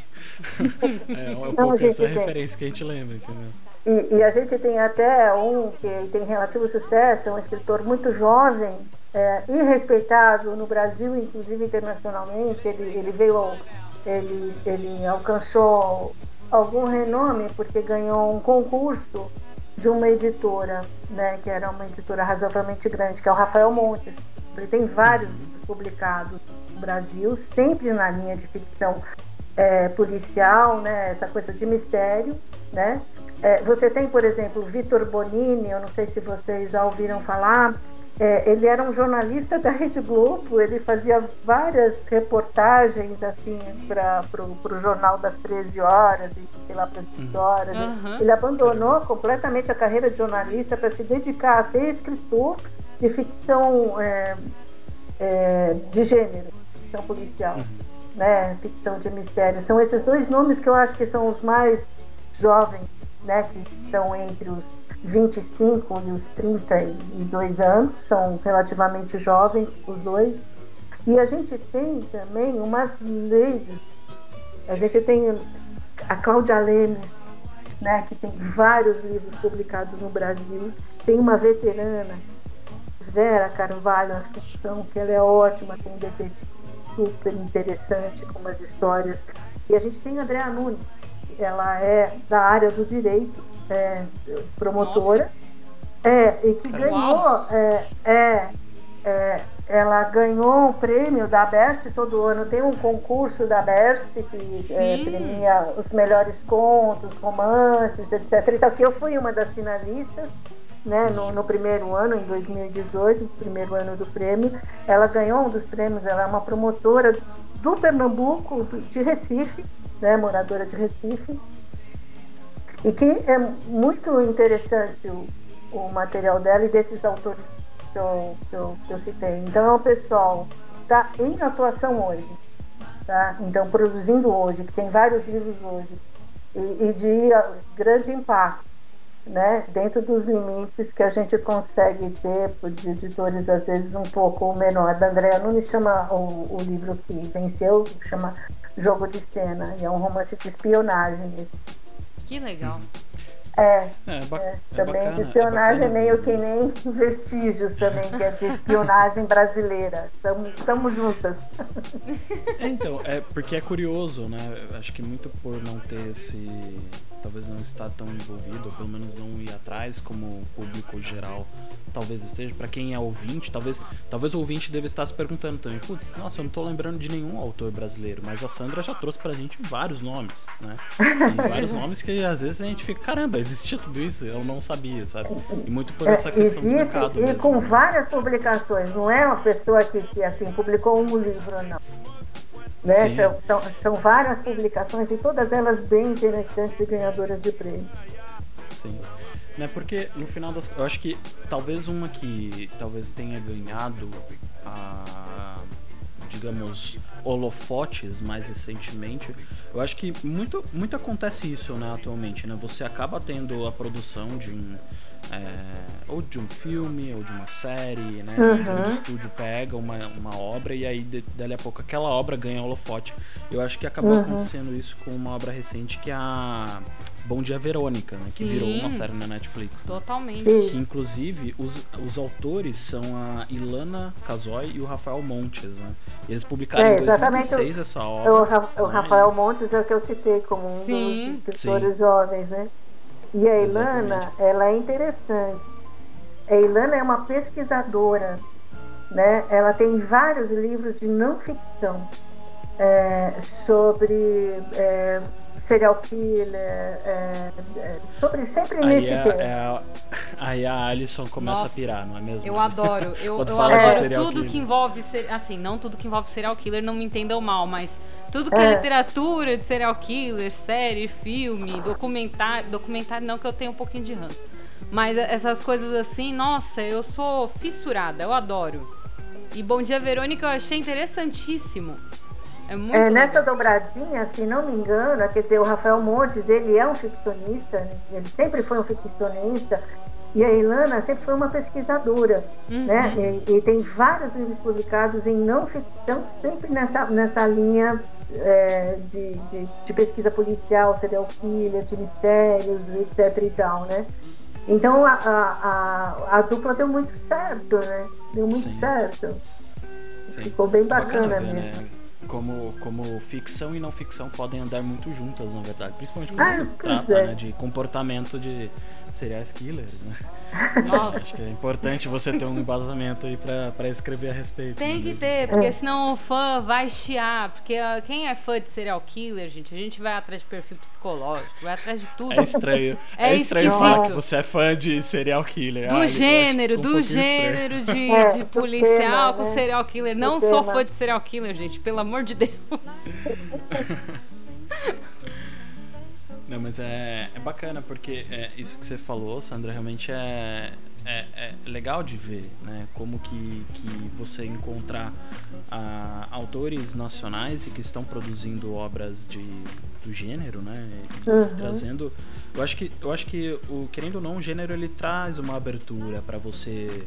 *laughs* é, é um pouco essa tem. referência que a gente lembra, entendeu? E, e, a gente tem até um que tem relativo sucesso, é um escritor muito jovem, é, e respeitado no Brasil, inclusive internacionalmente. Ele, ele veio, ele, ele alcançou algum renome porque ganhou um concurso de uma editora, né, que era uma editora razoavelmente grande, que é o Rafael Montes. Ele tem vários publicados no Brasil, sempre na linha de ficção é, policial, né, essa coisa de mistério, né. É, você tem, por exemplo, Vitor Bonini, eu não sei se vocês já ouviram falar, é, ele era um jornalista da Rede Globo, ele fazia várias reportagens assim para o jornal das 13 horas e sei lá para as 18 horas. Uhum. Né? Ele abandonou completamente a carreira de jornalista para se dedicar a ser escritor de ficção é, é, de gênero, ficção policial, uhum. né? ficção de mistério. São esses dois nomes que eu acho que são os mais jovens, né? que estão entre os 25 e os 32 anos, são relativamente jovens os dois. E a gente tem também umas leis. A gente tem a Cláudia Lemes, né, que tem vários livros publicados no Brasil. Tem uma veterana, Vera Carvalho Assunção, que ela é ótima, tem um detetive super interessante com umas histórias. E a gente tem a Andréa Nunes, ela é da área do direito, é, promotora. Nossa. É, e que ganhou. É, é, é, ela ganhou um prêmio da Best todo ano. Tem um concurso da Best que é, premia os melhores contos, romances, etc. Então, que eu fui uma das finalistas. Né, no, no, primeiro ano, em 2018, primeiro ano do prêmio, ela ganhou um dos prêmios, ela é uma promotora do Pernambuco, de Recife, né, moradora de Recife, e que é muito interessante o, o material dela e desses autores que eu, que eu, que eu citei. Então é um pessoal está em atuação hoje, tá? então produzindo hoje, que tem vários livros hoje, e, e de grande impacto. Né, dentro dos limites que a gente consegue ter de editores às vezes um pouco menor. Da Andrea Nunes chama o, o livro que venceu, chama Jogo de Cena, e é um romance de espionagem. Que legal. É, é, é, é também bacana, de é espionagem, meio que nem *laughs* vestígios também, que é de espionagem brasileira. Estamos juntas. então, é porque é curioso, né? Acho que muito por não ter esse talvez não está tão envolvido, ou pelo menos não ir atrás como o público geral talvez esteja. Para quem é ouvinte, talvez, talvez o ouvinte deve estar se perguntando também, putz, nossa, eu não tô lembrando de nenhum autor brasileiro, mas a Sandra já trouxe pra gente vários nomes, né? E vários *laughs* nomes que às vezes a gente fica, caramba, existia tudo isso, eu não sabia, sabe? E muito por essa questão Existe, do mercado. E mesmo, com né? várias publicações, não é uma pessoa que, que assim, publicou um livro, não. Né? São, são, são, várias publicações e todas elas bem interessantes e ganhadoras de prêmio. Sim. Né, porque no final das eu acho que talvez uma que talvez tenha ganhado a digamos holofotes mais recentemente, eu acho que muito muito acontece isso, né, atualmente, né? Você acaba tendo a produção de um é, ou de um filme, ou de uma série, né? Uhum. Um estúdio pega uma, uma obra e aí de, dali a pouco aquela obra ganha holofote. Eu acho que acabou Uhum. acontecendo isso com uma obra recente que é a Bom Dia Verônica, né? Que virou uma série na Netflix. Totalmente. Sim. Que inclusive os, os autores são a Ilana Casoy e o Rafael Montes, né? E eles publicaram É, em exatamente 2006 essa O, obra. Ra- o né? Rafael Montes é o que eu citei como um Sim. dos escritores jovens, né? E a Ilana, ela é interessante. A Ilana é uma pesquisadora, né? Ela tem vários livros de não ficção é, sobre é, serial killer, é, é, sobre sempre Aí nesse tema. é a- aí a Alison começa Nossa, a pirar, não é mesmo? Eu adoro. *laughs* Eu, eu adoro tudo killer. que envolve. ser- Assim, não tudo que envolve serial killer, não me entendam mal, mas tudo que é, É. literatura de serial killer, série, filme, documentário. Documentário não, que eu tenho um pouquinho de ranço. Mas essas coisas assim, nossa, eu sou fissurada, eu adoro. E Bom Dia Verônica eu achei interessantíssimo. É muito É, nessa legal. dobradinha, se não me engano, quer dizer, o Rafael Montes, ele é um ficcionista, né? ele sempre foi um ficcionista, e a Ilana sempre foi uma pesquisadora, Uhum. né? E, e tem vários livros publicados em não ficção, sempre nessa, nessa linha é, de, de, de pesquisa policial, serial killer, de mistérios, etc e tal, né? Então a, a, a, a dupla deu muito certo, né? Deu muito Sim. certo. Sim. Ficou bem bacana, ver, mesmo. né? Como, como ficção e não ficção podem andar muito juntas, na verdade. Principalmente quando Ah, se trata é. né, de comportamento de serial killers, né? Nossa. Acho que é importante você ter um embasamento aí pra, pra escrever a respeito. Tem né que mesmo? ter, porque senão o fã vai chiar. Porque ah, quem é fã de serial killer, gente, a gente vai atrás de perfil psicológico, vai atrás de tudo. É estranho. *laughs* É É, estranho esquisito. falar que você é fã de serial killer. Do Ah, gênero, um do estranho. gênero de, *laughs* É, de policial com né? serial killer. Não sou fã de serial killer, gente, pelo amor de Deus. *laughs* Não, mas é, é bacana porque é, isso que você falou, Sandra, realmente é, é, é legal de ver, né? Como que, que você encontrar ah, autores nacionais e que estão produzindo obras de, do gênero, né? E Uhum. trazendo. Eu acho que, eu acho que o, querendo ou não, o gênero ele traz uma abertura para você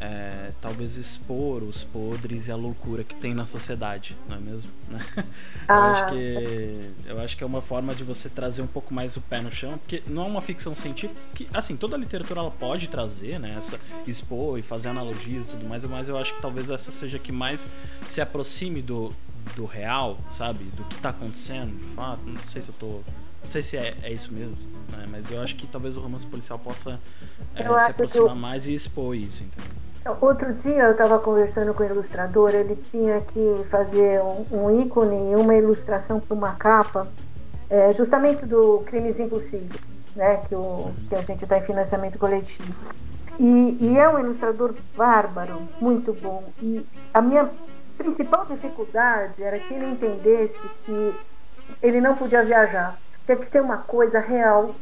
é, talvez expor os podres e a loucura que tem na sociedade, não é mesmo? Né? *laughs* Eu Ah. acho que eu acho que é uma forma de você trazer um pouco mais o pé no chão, porque não é uma ficção científica que, assim, toda a literatura ela pode trazer, né, essa expor e fazer analogias e tudo mais, mas eu acho que talvez essa seja a que mais se aproxime do, do real, sabe, do que tá acontecendo, de fato. Não sei se eu tô não sei se é, é isso mesmo, né? mas eu acho que talvez o romance policial possa é, Eu se aproximar o- mais e expor isso, entendeu? Outro dia eu estava conversando com o ilustrador, ele tinha que fazer um, um ícone e uma ilustração para uma capa, é, justamente do Crimes Impossíveis, né, que, o, que a gente está em financiamento coletivo. E, e é um ilustrador bárbaro, muito bom. E a minha principal dificuldade era que ele entendesse que ele não podia viajar, tinha que ser uma coisa real.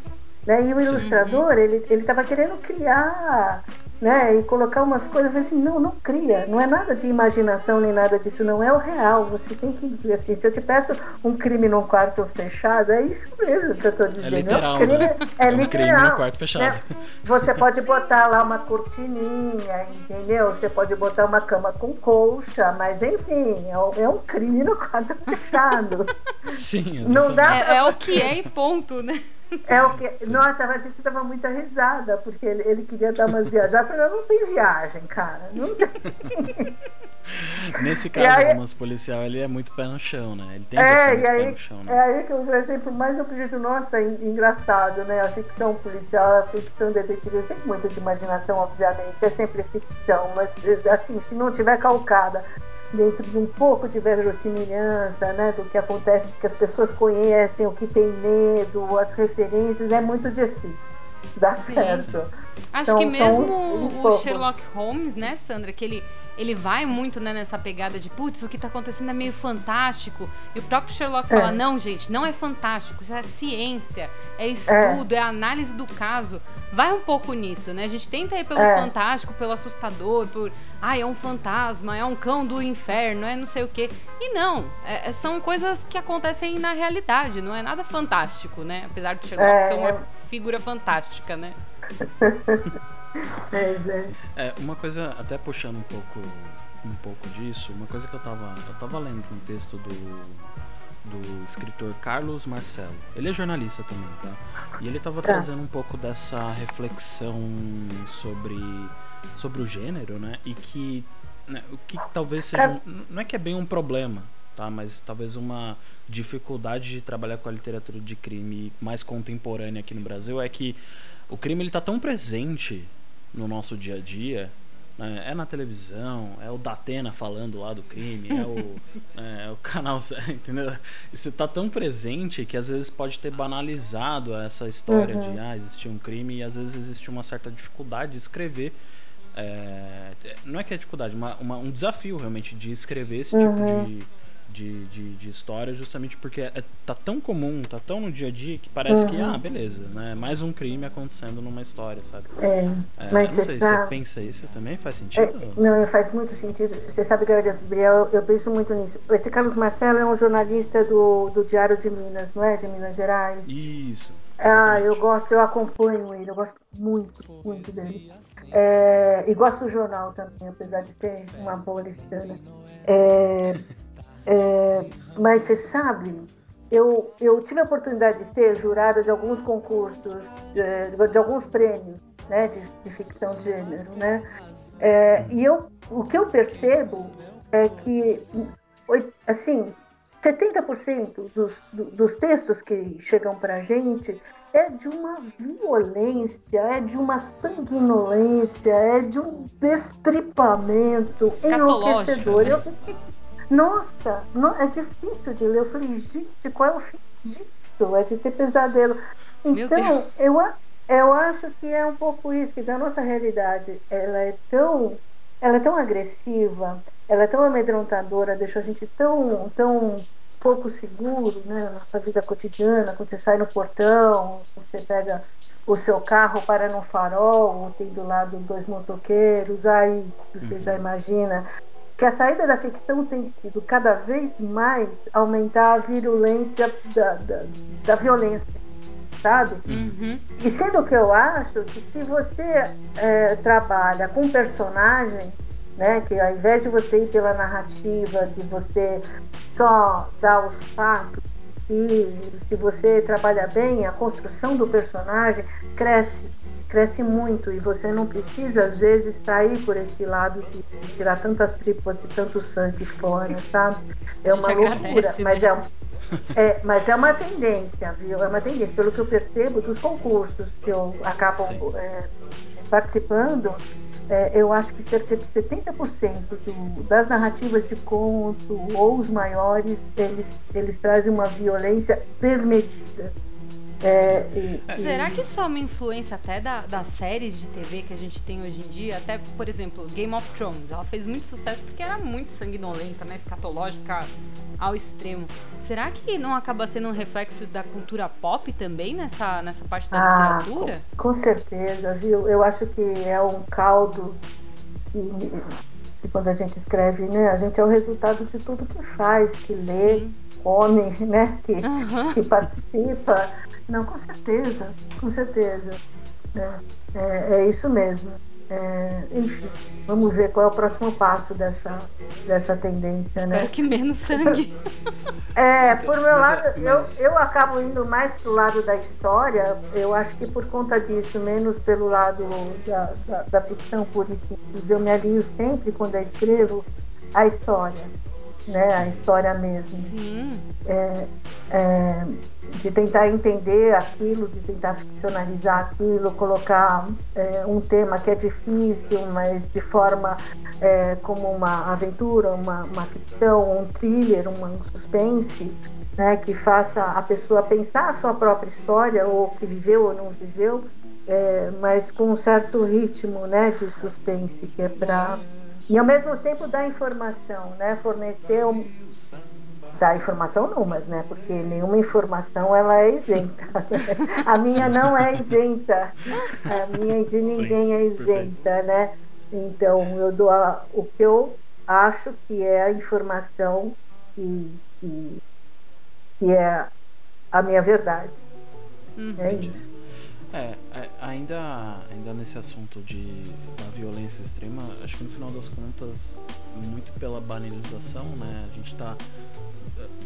Né? E o ilustrador, ele estava querendo criar né? E colocar umas coisas, eu falei assim, não, não cria, não é nada de imaginação nem nada disso, não é o real. Você tem que ver assim, se eu te peço um crime num quarto fechado, é isso mesmo que eu estou dizendo. literal, um crime, né? É, É um crime literal, no quarto fechado. né? Você pode botar lá uma cortininha, entendeu? Você pode botar uma cama com colcha, mas enfim, é um- é um crime no quarto fechado. *laughs* Sim, exatamente. Não dá É, é o que é e ponto, né? É o que. Nossa, a gente dava muita risada, porque ele, ele queria dar umas viagens. Eu falei, não tem viagem, cara. Não tem. *laughs* Nesse caso, aí- o romance policial ele é muito pé no chão, né? Ele tem que ser É, muito e pé aí, no chão, é né? aí que eu, por exemplo, mais eu acredito, nossa, en- engraçado, né? A ficção policial, a ficção detetive tem muita de imaginação, obviamente, é sempre ficção, mas assim, se não tiver calcada dentro de um pouco de verossimilhança, né, do que acontece, que as pessoas conhecem, o que tem medo, as referências, é muito difícil. Dá Sim. certo. Acho Então, que mesmo um o pouco. Sherlock Holmes, né, Sandra, que ele, ele vai muito né, nessa pegada de, putz, o que tá acontecendo é meio fantástico. E o próprio Sherlock É. fala, não, gente, não é fantástico, isso é ciência, é estudo, é, análise do caso. Vai um pouco nisso, né? A gente tenta ir pelo É. fantástico, pelo assustador, por, ai, é um fantasma, é um cão do inferno, é não sei o quê. E não, é- é- são coisas que acontecem na realidade, não é nada fantástico, né? Apesar do Sherlock É, ser uma é. figura fantástica, né? *laughs* É. É, uma coisa, até puxando um pouco, um pouco disso, uma coisa que eu tava, eu tava lendo um texto do, do escritor Carlos Marcelo. Ele é jornalista também, tá? E ele tava Tá. trazendo um pouco dessa reflexão sobre, sobre o gênero, né? E que né, o que talvez seja. Cara- um- não é que é bem um problema, tá? Mas talvez uma dificuldade de trabalhar com a literatura de crime mais contemporânea aqui no Brasil é que o crime ele tá tão presente no nosso dia a dia. né? É na televisão, é o Datena falando lá do crime, é o, *laughs* é o canal, *laughs* entendeu? Isso tá tão presente que às vezes pode ter banalizado essa história de ah, existia um crime e às vezes existe uma certa dificuldade de escrever. é, não é que é dificuldade, uma, uma- um desafio realmente de escrever esse tipo de, de, de, de história, justamente porque é, tá tão comum, tá tão no dia a dia que parece que, ah, beleza, né? Mais um crime acontecendo numa história, sabe? É, É, mas não você sei, você pensa isso também? Faz É, sentido? não, faz muito sentido. Você sabe, Gabriel, eu penso muito nisso. Esse Carlos Marcelo é um jornalista do, do Diário de Minas, não é? De Minas Gerais. Isso. Ah, exatamente. eu gosto, eu acompanho ele, eu gosto muito, muito dele. É, e gosto do jornal também, apesar de ser uma paulistana. É, é, mas você sabe, eu, eu tive a oportunidade de ser jurada de alguns concursos, de, de alguns prêmios né, de, de ficção de gênero, né? É, e eu, o que eu percebo é que, assim, 70% dos, do- dos textos que chegam para a gente é de uma violência, é de uma sanguinolência, é de um destripamento enlouquecedor. né? Eu Nossa, no- é difícil de ler. Eu falei, gente, qual é o fim disso? É de ter pesadelo. Então, eu, eu acho que é um pouco isso, que a nossa realidade ela é tão, ela é tão agressiva, ela é tão amedrontadora, deixa a gente tão, tão pouco seguro, né, na nossa vida cotidiana, quando você sai no portão, você pega o seu carro para no farol, tem do lado dois motoqueiros, aí você já imagina que a saída da ficção tem sido cada vez mais aumentar a virulência da, da, da violência, sabe? Uhum. E sendo que eu acho que se você é, trabalha com personagem, né, que ao invés de você ir pela narrativa, de você só dar os fatos, e se você trabalha bem, a construção do personagem cresce, cresce muito e você não precisa às vezes sair por esse lado de tirar tantas tripas e tanto sangue fora, sabe? É uma gente loucura, agradece, mas né? é um é, mas é uma tendência, viu? É uma tendência. Pelo que eu percebo dos concursos que eu acabo é, participando, é, eu acho que cerca de 70% do, das narrativas de conto ou os maiores, eles, eles trazem uma violência desmedida. É, e- e- Será que isso é uma influência até da, das séries de TV que a gente tem hoje em dia? Até, por exemplo, Game of Thrones. Ela fez muito sucesso porque era muito sanguinolenta, né? Escatológica ao extremo. Será que não acaba sendo um reflexo da cultura pop também nessa, nessa parte da Ah, literatura? com, com certeza, viu? Eu acho que é um caldo que, que quando a gente escreve, né? A gente é o resultado de tudo que faz, que lê, Sim. Come, né? Que, Aham. que participa. Não, com certeza, com certeza. né? É, é isso mesmo. É, enfim, vamos ver qual é o próximo passo dessa, dessa tendência, né? Espero que menos sangue. *laughs* É, por meu Mas é- lado, mas- eu, eu acabo indo mais pro lado da história, eu acho que por conta disso, menos pelo lado da, da, da ficção pura e simples. Eu me alio sempre, quando eu escrevo, a história, né? A história mesmo. Sim. É, é, de tentar entender aquilo, de tentar ficcionalizar aquilo, colocar é, um tema que é difícil, mas de forma é, como uma aventura, uma, uma ficção, um thriller, um suspense, né, que faça a pessoa pensar a sua própria história, ou que viveu ou não viveu, é, mas com um certo ritmo né, de suspense, que é para. E ao mesmo tempo dar informação, né, fornecer um, da informação não, mas né, porque nenhuma informação ela é isenta. *laughs* A minha não é isenta. A minha de ninguém é isenta, né? Então eu dou a- o que eu acho que é a informação que, que, que é a minha verdade. Uhum. É isso. É, é, ainda, ainda nesse assunto de, da violência extrema, acho que no final das contas, muito pela banalização, né? A gente tá.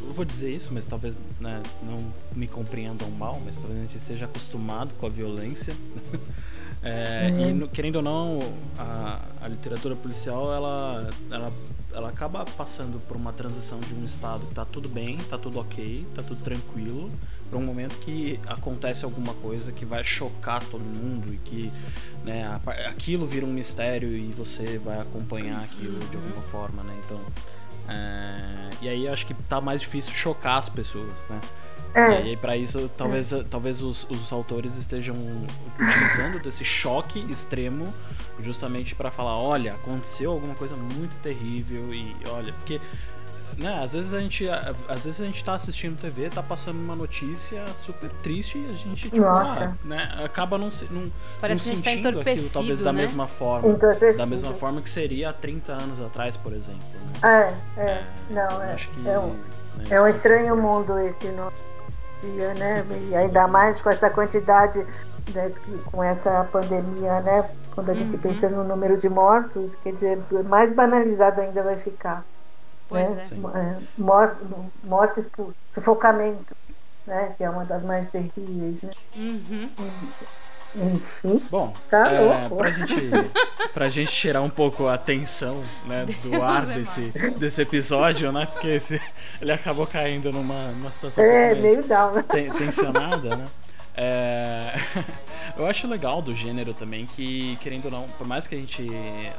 Eu vou dizer isso, mas talvez né, não me compreendam mal, mas talvez a gente esteja acostumado com a violência. *laughs* é, uhum. E no, querendo ou não, a, a literatura policial ela, ela, ela acaba passando por uma transição de um estado que tá tudo bem, tá tudo ok, tá tudo tranquilo para um momento que acontece alguma coisa que vai chocar todo mundo e que né, aquilo vira um mistério e você vai acompanhar aquilo de alguma forma, né? Então, é, e aí acho que tá mais difícil chocar as pessoas, né? É. E aí para isso talvez, é. talvez os, os autores estejam utilizando desse choque extremo justamente para falar, olha, aconteceu alguma coisa muito terrível e olha, porque né, às vezes a gente às vezes a gente tá assistindo TV, tá passando uma notícia super triste e a gente tipo, ah, né, acaba não, não, Parece não tá sentindo tá aquilo talvez da né? mesma forma, da mesma forma que seria há 30 anos atrás, por exemplo. Né? É, é, é, não, é, que, é um, né, é um estranho mundo esse no dia, né? E ainda mais com essa quantidade, né, com essa pandemia, né? Quando a gente uhum. pensa no número de mortos, quer dizer, mais banalizado ainda vai ficar. Pois né? é. é mortes por sufocamento, né? que é uma das mais terríveis. Né? Uhum. Enfim. Bom, tá é, pra, gente, pra gente tirar um pouco a tensão né, *laughs* do Deus ar é desse, desse episódio, né? Porque esse, ele acabou caindo numa, numa situação é, meio down, né? tensionada, né? É... *laughs* Eu acho legal do gênero também que, querendo ou não, por mais que a gente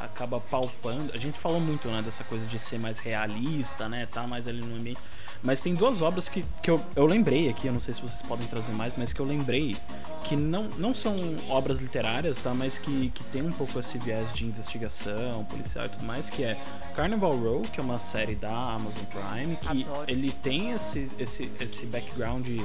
acaba palpando, a gente falou muito, né, dessa coisa de ser mais realista, né, tá mais ali no ambiente. Mas tem duas obras que, que eu, eu lembrei aqui, eu não sei se vocês podem trazer mais, mas que eu lembrei que não, não são obras literárias, tá? Mas que, que tem um pouco esse viés de investigação, policial e tudo mais, que é Carnival Row, que é uma série da Amazon Prime, que Adoro. ele tem esse, esse, esse background de,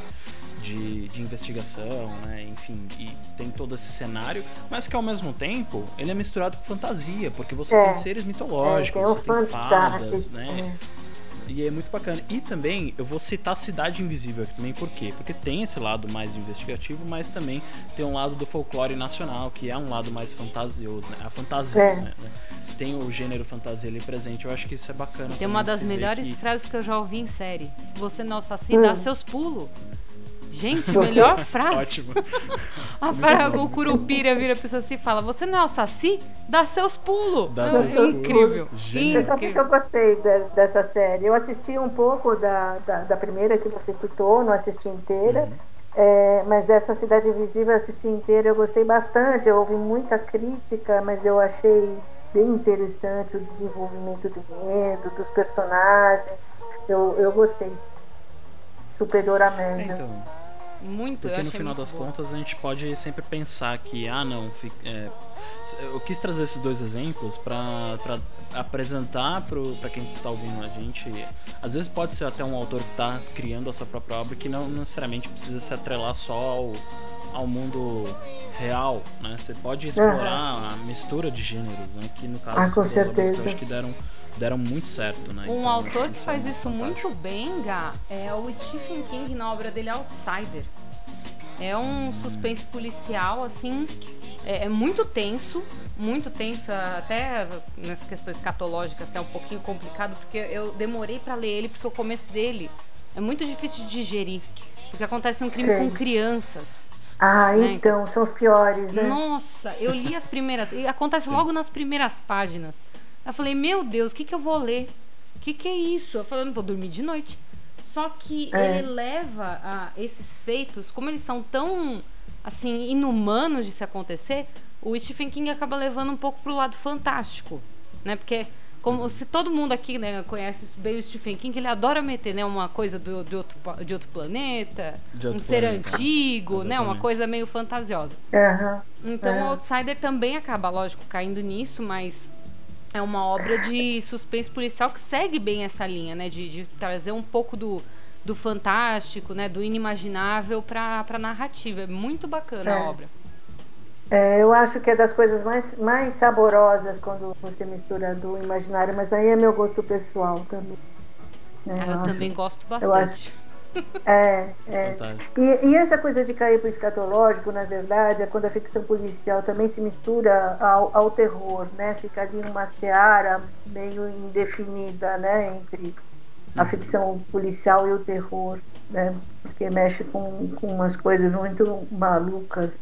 de investigação, né? Enfim, e tem todo esse cenário, mas que ao mesmo tempo ele é misturado com fantasia, porque você é. tem seres mitológicos, é, tem você tem fadas, né? É. E é muito bacana. E também eu vou citar Cidade Invisível aqui também, por quê? Porque tem esse lado mais investigativo, mas também tem um lado do folclore nacional, que é um lado mais fantasioso, né? A fantasia, é. né? Tem o gênero fantasia ali presente, eu acho que isso é bacana. Tem uma das melhores que... frases que eu já ouvi em série. Se você não assassina, hum. dá seus pulos. Gente, melhor frase. Ótimo. *laughs* A Farago, o Curupira vira pra assim e fala: Você não é o Saci? Dá seus pulos. Dá seus incrível. Gente, Por que eu gostei de, dessa série? Eu assisti um pouco da, da, da, primeira que você citou, não assisti inteira. Uhum. É, mas dessa Cidade Invisível assisti inteira, eu gostei bastante. Eu ouvi muita crítica, mas eu achei bem interessante o desenvolvimento do enredo, dos personagens. Eu, eu gostei superioramente. Então. Muito, Porque no final das boa. contas a gente pode sempre pensar que, ah, não, é, eu quis trazer esses dois exemplos para apresentar para quem está ouvindo a gente. Às vezes pode ser até um autor que está criando a sua própria obra que não necessariamente precisa se atrelar só ao, ao mundo real, né? Você pode explorar uhum. a mistura de gêneros, né? Que no caso ah, com certeza. que eu acho que deram deram muito certo, né? Um então, autor que faz é isso fantástico. muito bem, Gá, é o Stephen King na obra dele Outsider. É um suspense policial, assim, é, é muito tenso, muito tenso, até nessa questão escatológica, assim, é um pouquinho complicado, porque eu demorei para ler ele, porque o começo dele é muito difícil de digerir. Porque acontece um crime Sim. com crianças. Ah, né? então, são os piores, né? Nossa, eu li as primeiras. E acontece Sim. logo nas primeiras páginas. Eu falei, meu Deus, o que, que eu vou ler? O que, que é isso? Eu falei, eu não vou dormir de noite. Só que é. ele leva a esses feitos, como eles são tão assim inumanos de se acontecer, o Stephen King acaba levando um pouco pro lado fantástico, né? Porque como se todo mundo aqui né, conhece bem o Stephen King, ele adora meter né, uma coisa do, de, outro, de outro planeta, de outro um planeta. ser antigo, né, uma coisa meio fantasiosa. Uhum. Então uhum. o Outsider também acaba, lógico, caindo nisso, mas é uma obra de suspense policial que segue bem essa linha, né? De, de trazer um pouco do, do fantástico, né? Do inimaginável para a narrativa. É muito bacana é. a obra. É, eu acho que é das coisas mais, mais saborosas quando você mistura do imaginário, mas aí é meu gosto pessoal também. Né? Ah, eu, eu acho, também gosto bastante. *laughs* É, é. E, e essa coisa de cair para o escatológico, na verdade, é quando a ficção policial também se mistura ao, ao terror, né? Fica ali uma seara meio indefinida, né? Entre a ficção policial e o terror, né? Porque mexe com, com umas coisas muito malucas,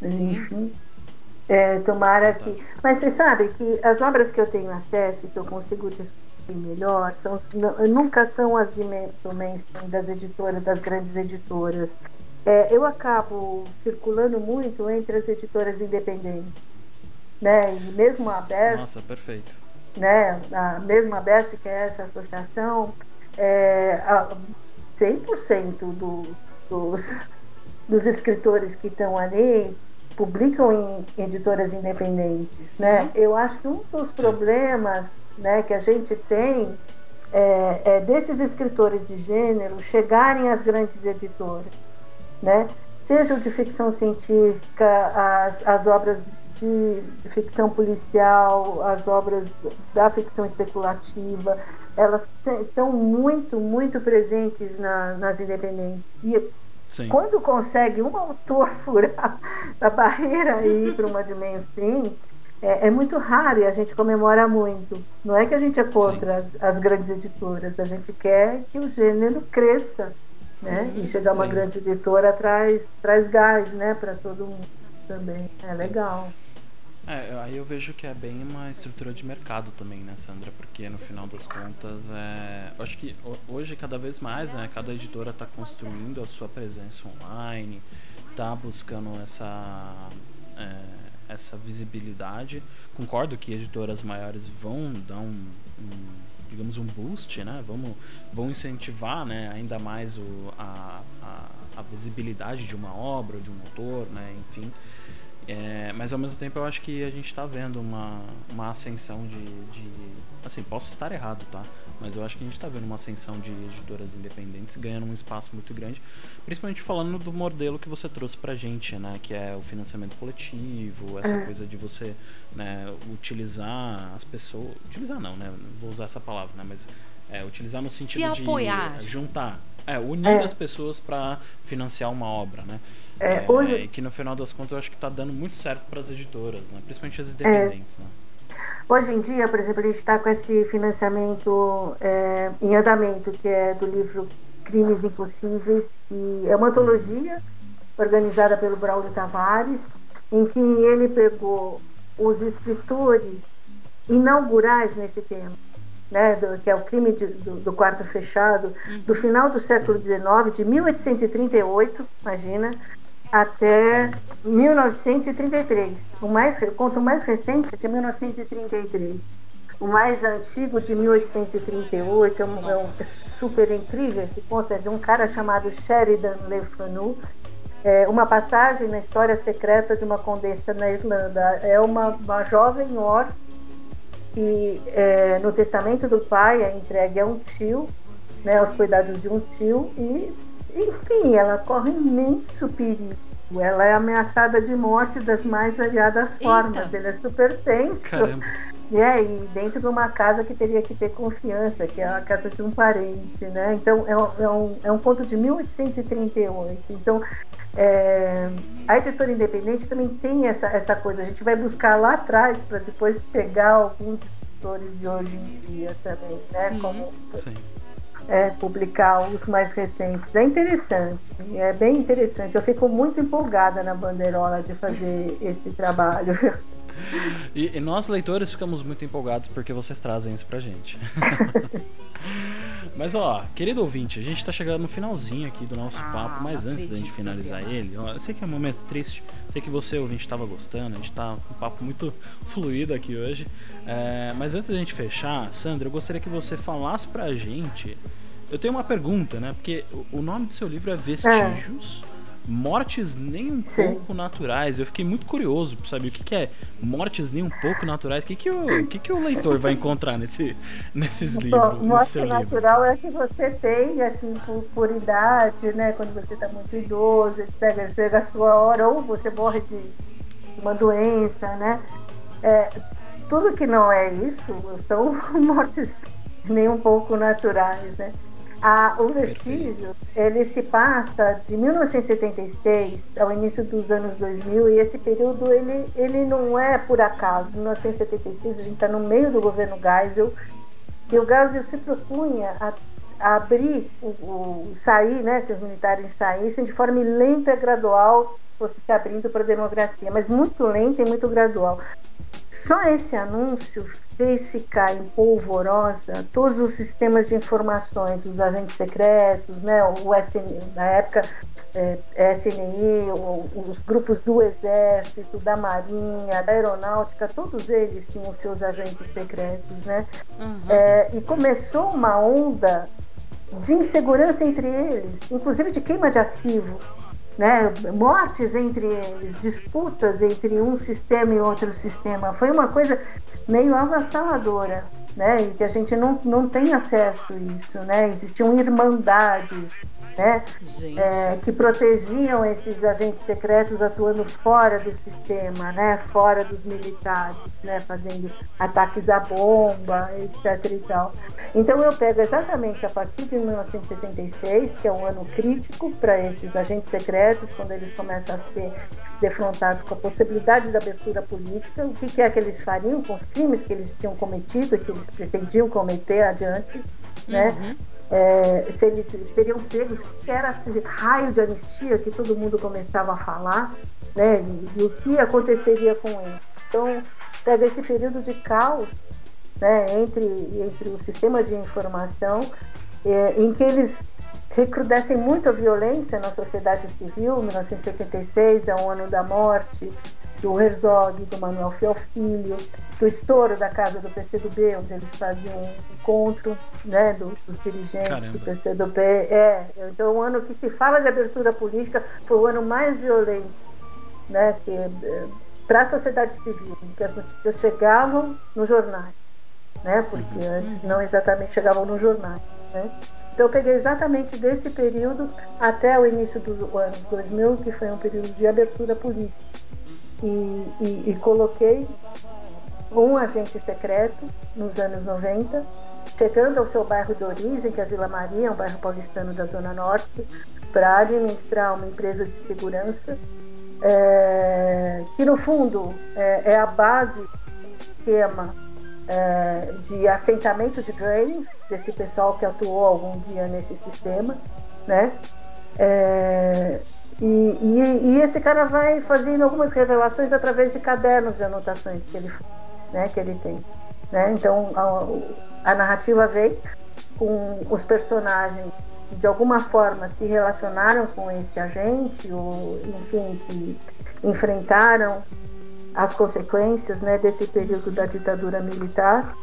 né? enfim. É, tomara que. Mas você sabe que as obras que eu tenho acesso e que eu consigo melhor são, nunca são as de mainstream das editoras, das grandes editoras. É, eu acabo circulando muito entre as editoras independentes. Né? E mesmo a Berce, Nossa, perfeito. né, a mesma Berce, que é essa associação, é, a 100% do, dos, dos escritores que estão ali publicam em editoras independentes. Né? Eu acho que um dos problemas né, que a gente tem é, é desses escritores de gênero chegarem às grandes editoras. Né? Sejam de ficção científica, as, as obras de ficção policial, as obras da ficção especulativa, elas estão muito, muito presentes na, nas independentes. E Sim. quando consegue um autor *laughs* furar a barreira e ir para uma de mainstream, é, é muito raro e a gente comemora muito. Não é que a gente é contra as, as grandes editoras, a gente quer que o gênero cresça. Né? E chegar uma Sim. grande editora traz, traz gás né, para todo mundo também. É legal. É, aí eu vejo que é bem uma estrutura de mercado também, né, Sandra? Porque no final das contas, é... eu acho que ho- hoje cada vez mais, né, cada editora está construindo a sua presença online, está buscando essa é, essa visibilidade. Concordo que editoras maiores vão dar um, um, digamos um boost, né? Vamos, vão incentivar, né, ainda mais o, a, a, a visibilidade de uma obra, de um autor, né? Enfim. É, mas ao mesmo tempo eu acho que a gente está vendo uma, uma ascensão de, de. Assim, posso estar errado, tá? Mas eu acho que a gente está vendo uma ascensão de editoras independentes ganhando um espaço muito grande, principalmente falando do modelo que você trouxe pra gente, né? Que é o financiamento coletivo, essa coisa de você né, utilizar as pessoas. Utilizar não, né? Não vou usar essa palavra, né? Mas é, utilizar no sentido de apoiar. juntar. É, unir É. as pessoas para financiar uma obra, né? É, hoje- E que no final das contas eu acho que tá dando muito certo para as editoras, né? principalmente as independentes. Né? Hoje em dia, por exemplo, a gente está com esse financiamento é, em andamento, que é do livro Crimes Impossíveis, que é uma antologia organizada pelo Braulio Tavares, em que ele pegou os escritores inaugurais nesse tema, né, do- que é o crime de- do, do quarto fechado, do final do século XIX, de 1838, imagina, até 1933. O mais, o conto mais recente é de 1933. O mais antigo, de 1838, é, é um- é super incrível esse conto, é de um cara chamado Sheridan Le Fanu. É uma passagem na história secreta de uma condessa na Irlanda. É uma, uma jovem órfã que é, no testamento do pai é entregue a um tio, né, aos cuidados de um tio, e, enfim, ela corre imenso perigo. Ela é ameaçada de morte das mais variadas Eita. formas. Ele é super tenso. Caramba, É, e dentro de uma casa que teria que ter confiança, que é a casa de um parente, né? Então, é um, é um, é um conto de 1838. Então, é, a editora independente também tem essa, essa coisa. A gente vai buscar lá atrás para depois pegar alguns escritores de hoje em dia também, né? Sim. Como sim. É, publicar os mais recentes. É interessante, é bem interessante. Eu fico muito empolgada na bandeirola de fazer esse trabalho. *laughs* E, e nós leitores ficamos muito empolgados porque vocês trazem isso pra gente. *laughs* Mas ó, querido ouvinte, a gente tá chegando no finalzinho aqui do nosso Ah, papo, mas antes da gente acredito, finalizar ele, ó, eu sei que é um momento triste, sei que você ouvinte tava gostando, a gente tá com um papo muito fluido aqui hoje. É, mas antes da gente fechar, Sandra, eu gostaria que você falasse pra gente. Eu tenho uma pergunta, né? Porque o- o nome do seu livro é Vestígios. Mortes nem um Sim. pouco naturais. Eu fiquei muito curioso pra saber o que, que é mortes nem um pouco naturais. O que, que, o, que, que o leitor vai encontrar nesse, *laughs* nesses livros? Morte seu livro? natural é que você tem, assim, por, por idade, né? Quando você está muito idoso, etc. Chega a sua hora, ou você morre de uma doença, né? É, tudo que não é isso são *laughs* mortes nem um pouco naturais, né? A, o vestígio, ele se passa de 1976 ao início dos anos 2000 e esse período ele, ele não é por acaso. 1976 a gente está no meio do governo Geisel e o Geisel se propunha a, a abrir, o, o, sair, né, que os militares saíssem de forma lenta e gradual, fosse se abrindo para a democracia, mas muito lenta e muito gradual. Só esse anúncio fez ficar em polvorosa todos os sistemas de informações, os agentes secretos, né, o SNI, na época é, SNI, os grupos do Exército, da Marinha, da Aeronáutica, todos eles tinham seus agentes secretos, né? Uhum. É, e começou uma onda de insegurança entre eles, inclusive de queima de ativo, né? mortes entre eles, disputas entre um sistema e outro sistema. Foi uma coisa meio avassaladora, né? E que a gente não, não tem acesso a isso, né? Existiam irmandades, né? É, que protegiam esses agentes secretos atuando fora do sistema, né? Fora dos militares, né? Fazendo ataques à bomba, etc. E tal. Então eu pego exatamente a partir de 1976, que é um ano crítico para esses agentes secretos, quando eles começam a ser defrontados com a possibilidade da abertura política, o que, que é que eles fariam com os crimes que eles tinham cometido, que eles pretendiam cometer adiante, né? Uhum. É, se eles teriam pegos, que era esse raio de anistia que todo mundo começava a falar, né? E, e o que aconteceria com ele. Então, pega esse período de caos né, entre, entre o sistema de informação, é, em que eles recrudescem muito a violência na sociedade civil. 1976 é o ano da morte do Herzog, do Manuel Filho, do estouro da casa do PCdoB, onde eles faziam um encontro né, dos dirigentes Caramba. do PCdoB. É, então, o ano que se fala de abertura política foi o ano mais violento né, é, para a sociedade civil, que as notícias chegavam nos jornais, né, porque uhum. antes não exatamente chegavam nos jornais. Né. Então, eu peguei exatamente desse período até o início dos anos 2000, que foi um período de abertura política. E, e, e coloquei um agente secreto nos anos 90, chegando ao seu bairro de origem, que é a Vila Maria, um bairro paulistano da Zona Norte, para administrar uma empresa de segurança, é, que no fundo é, é a base do esquema é, de assentamento de ganhos desse pessoal que atuou algum dia nesse sistema, né? E, e, e, esse cara vai fazendo algumas revelações através de cadernos de anotações que ele, né, que ele tem. Né? Então a, a narrativa vem com os personagens que de alguma forma se relacionaram com esse agente, ou enfim, que enfrentaram as consequências né, desse período da ditadura militar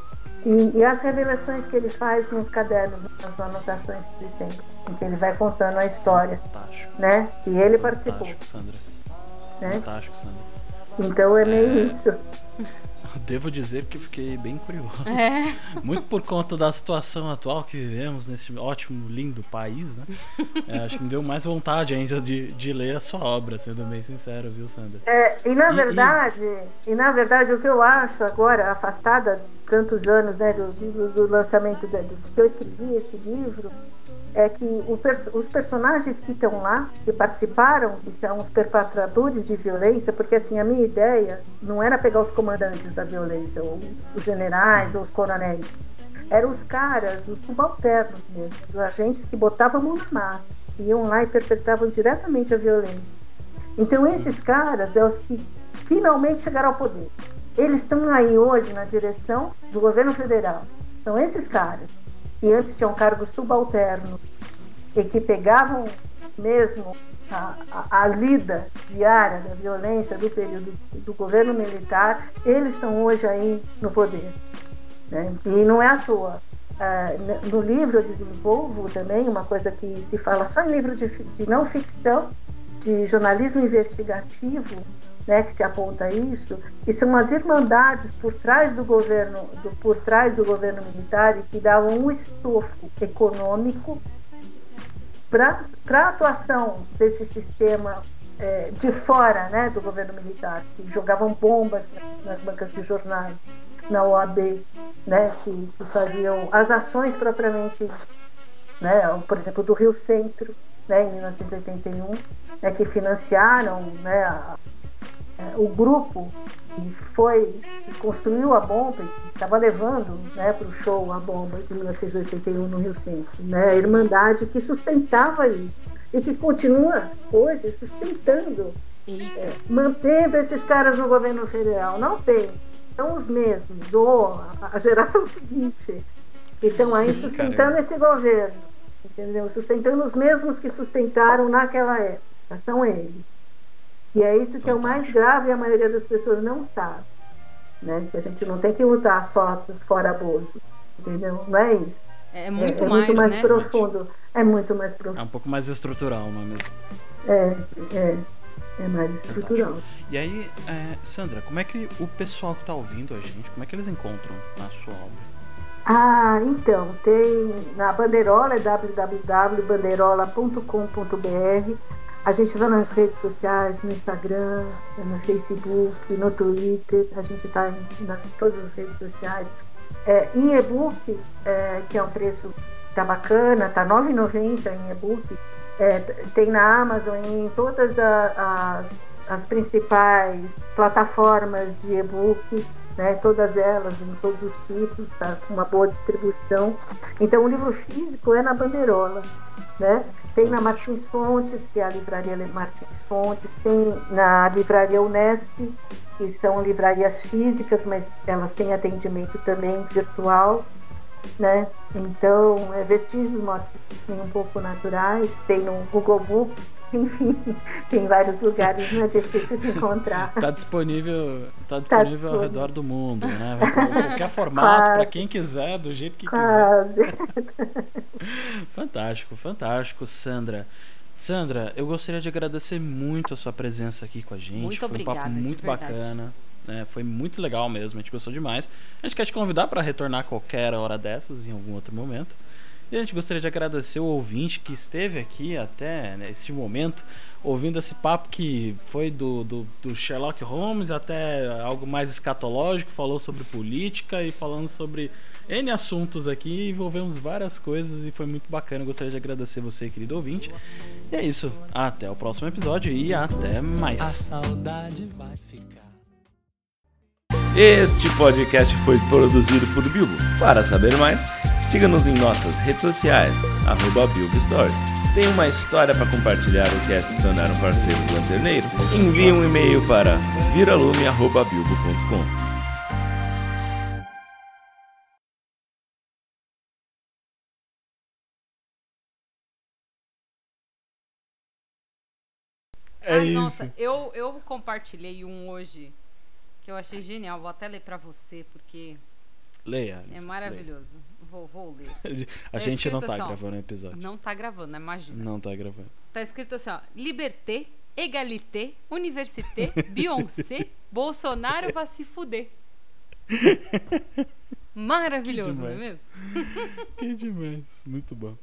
e, e, as revelações que ele faz nos cadernos, nas anotações que ele tem, em que ele vai contando a história, Fantástico. né? E ele participou. Fantástico, Sandra. Né? Fantástico, Sandra. Então é meio é... isso. Devo dizer que fiquei bem curioso. É. Muito por conta da situação atual que vivemos nesse ótimo, lindo país, né? É, acho que me deu mais vontade ainda de, de ler a sua obra, sendo bem sincero, viu, Sandra? É, e na e, verdade, e... e... na verdade o que eu acho agora, afastada tantos anos né, do, do, do lançamento de, de que eu escrevi esse livro, é que os personagens que estão lá, que participaram, que são os perpetradores de violência, porque assim, a minha ideia não era pegar os comandantes da violência, ou os generais, ou os coronéis. Eram os caras, os subalternos mesmo, os agentes que botavam a mão na massa, iam lá e perpetravam diretamente a violência. Então esses caras são os que finalmente chegaram ao poder. Eles estão aí hoje na direção do governo federal. São esses caras que antes tinham cargos subalternos e que pegavam mesmo a, a, a, lida diária da violência do período do governo militar, eles estão hoje aí no poder. Né? E não é à toa. É, no livro eu desenvolvo também uma coisa que se fala só em livro de, de não ficção, de jornalismo investigativo, né, que se aponta isso, que são as irmandades por trás do governo, do, por trás do governo militar e que davam um estofo econômico para a atuação desse sistema é, de fora né, do governo militar, que jogavam bombas nas bancas de jornais, na OAB, né, que, que faziam as ações propriamente né, por exemplo, do Rio Centro, né, em 1981, né, que financiaram né, a, o grupo que foi que construiu a bomba, que estava levando né, para o show a bomba de 1981 no Rio Centro, né, a Irmandade que sustentava isso e que continua hoje sustentando, é, mantendo esses caras no governo federal. Não tem, são os mesmos, do, a geração seguinte, que estão aí sustentando esse governo, entendeu? Sustentando os mesmos que sustentaram naquela época, são eles. E é isso que é o mais grave e a maioria das pessoas não sabe. Né? Que a gente não tem que lutar só fora Bozo. Entendeu? Não é isso. É muito é, é mais, muito mais né? profundo. É muito mais profundo. É um pouco mais estrutural, não é mesmo? É, é. É mais estrutural. E aí, é, Sandra, como é que o pessoal que tá ouvindo a gente, como é que eles encontram a sua obra? Ah, então, tem na Bandeirola, é www.bandeirola.com.br. A gente está nas redes sociais, no Instagram, no Facebook, no Twitter, a gente está em, todas as redes sociais. É, em e-book, é, que é um preço tá bacana, tá R$ 9,90 em e-book. É, tem na Amazon, em todas a, as, as principais plataformas de e-book, né, todas elas, em todos os tipos, tá com uma boa distribuição. Então, o livro físico é na bandeirola, né? Tem na Martins Fontes, que é a livraria Martins Fontes, tem na livraria Unesp, que são livrarias físicas, mas elas têm atendimento também virtual, né? Então, é vestígios mortos um pouco naturais, tem no Google Books, enfim, *laughs* tem vários lugares, não é difícil de encontrar. Está disponível, tá disponível tá ao redor do mundo, né? Qualquer *laughs* formato, para quem quiser, do jeito que Quase. quiser. *laughs* fantástico, fantástico, Sandra. Sandra, eu gostaria de agradecer muito a sua presença aqui com a gente. Muito Foi obrigada, um papo muito bacana. Né? Foi muito legal mesmo, a gente gostou demais. A gente quer te convidar para retornar qualquer hora dessas, em algum outro momento. E a gente gostaria de agradecer o ouvinte que esteve aqui até né, esse momento, ouvindo esse papo que foi do, do, do, Sherlock Holmes até algo mais escatológico, falou sobre política e falando sobre N assuntos aqui, envolvemos várias coisas e foi muito bacana. Gostaria de agradecer você, querido ouvinte. E é isso. Até o próximo episódio e até mais. A saudade vai ficar. Este podcast foi produzido por Bilbo. Para saber mais, siga-nos em nossas redes sociais, arroba Bilbo Stories. Tem uma história para compartilhar ou quer se tornar um parceiro do Lanterneiro? Envie um e-mail para viralume.bilbo.com. É Ai, isso. nossa, eu, eu compartilhei um hoje que eu achei genial. Vou até ler pra você, porque Leia. é Alice, maravilhoso. Vou, vou ler. *laughs* A É gente não escrito tá assim, ó. gravando o episódio. Não tá gravando, né? Imagina. Não tá gravando. Tá escrito assim, ó. Liberté, égalité, université, *laughs* Beyoncé, Bolsonaro vai se fuder. *laughs* Maravilhoso, não é mesmo? Que demais. Muito bom.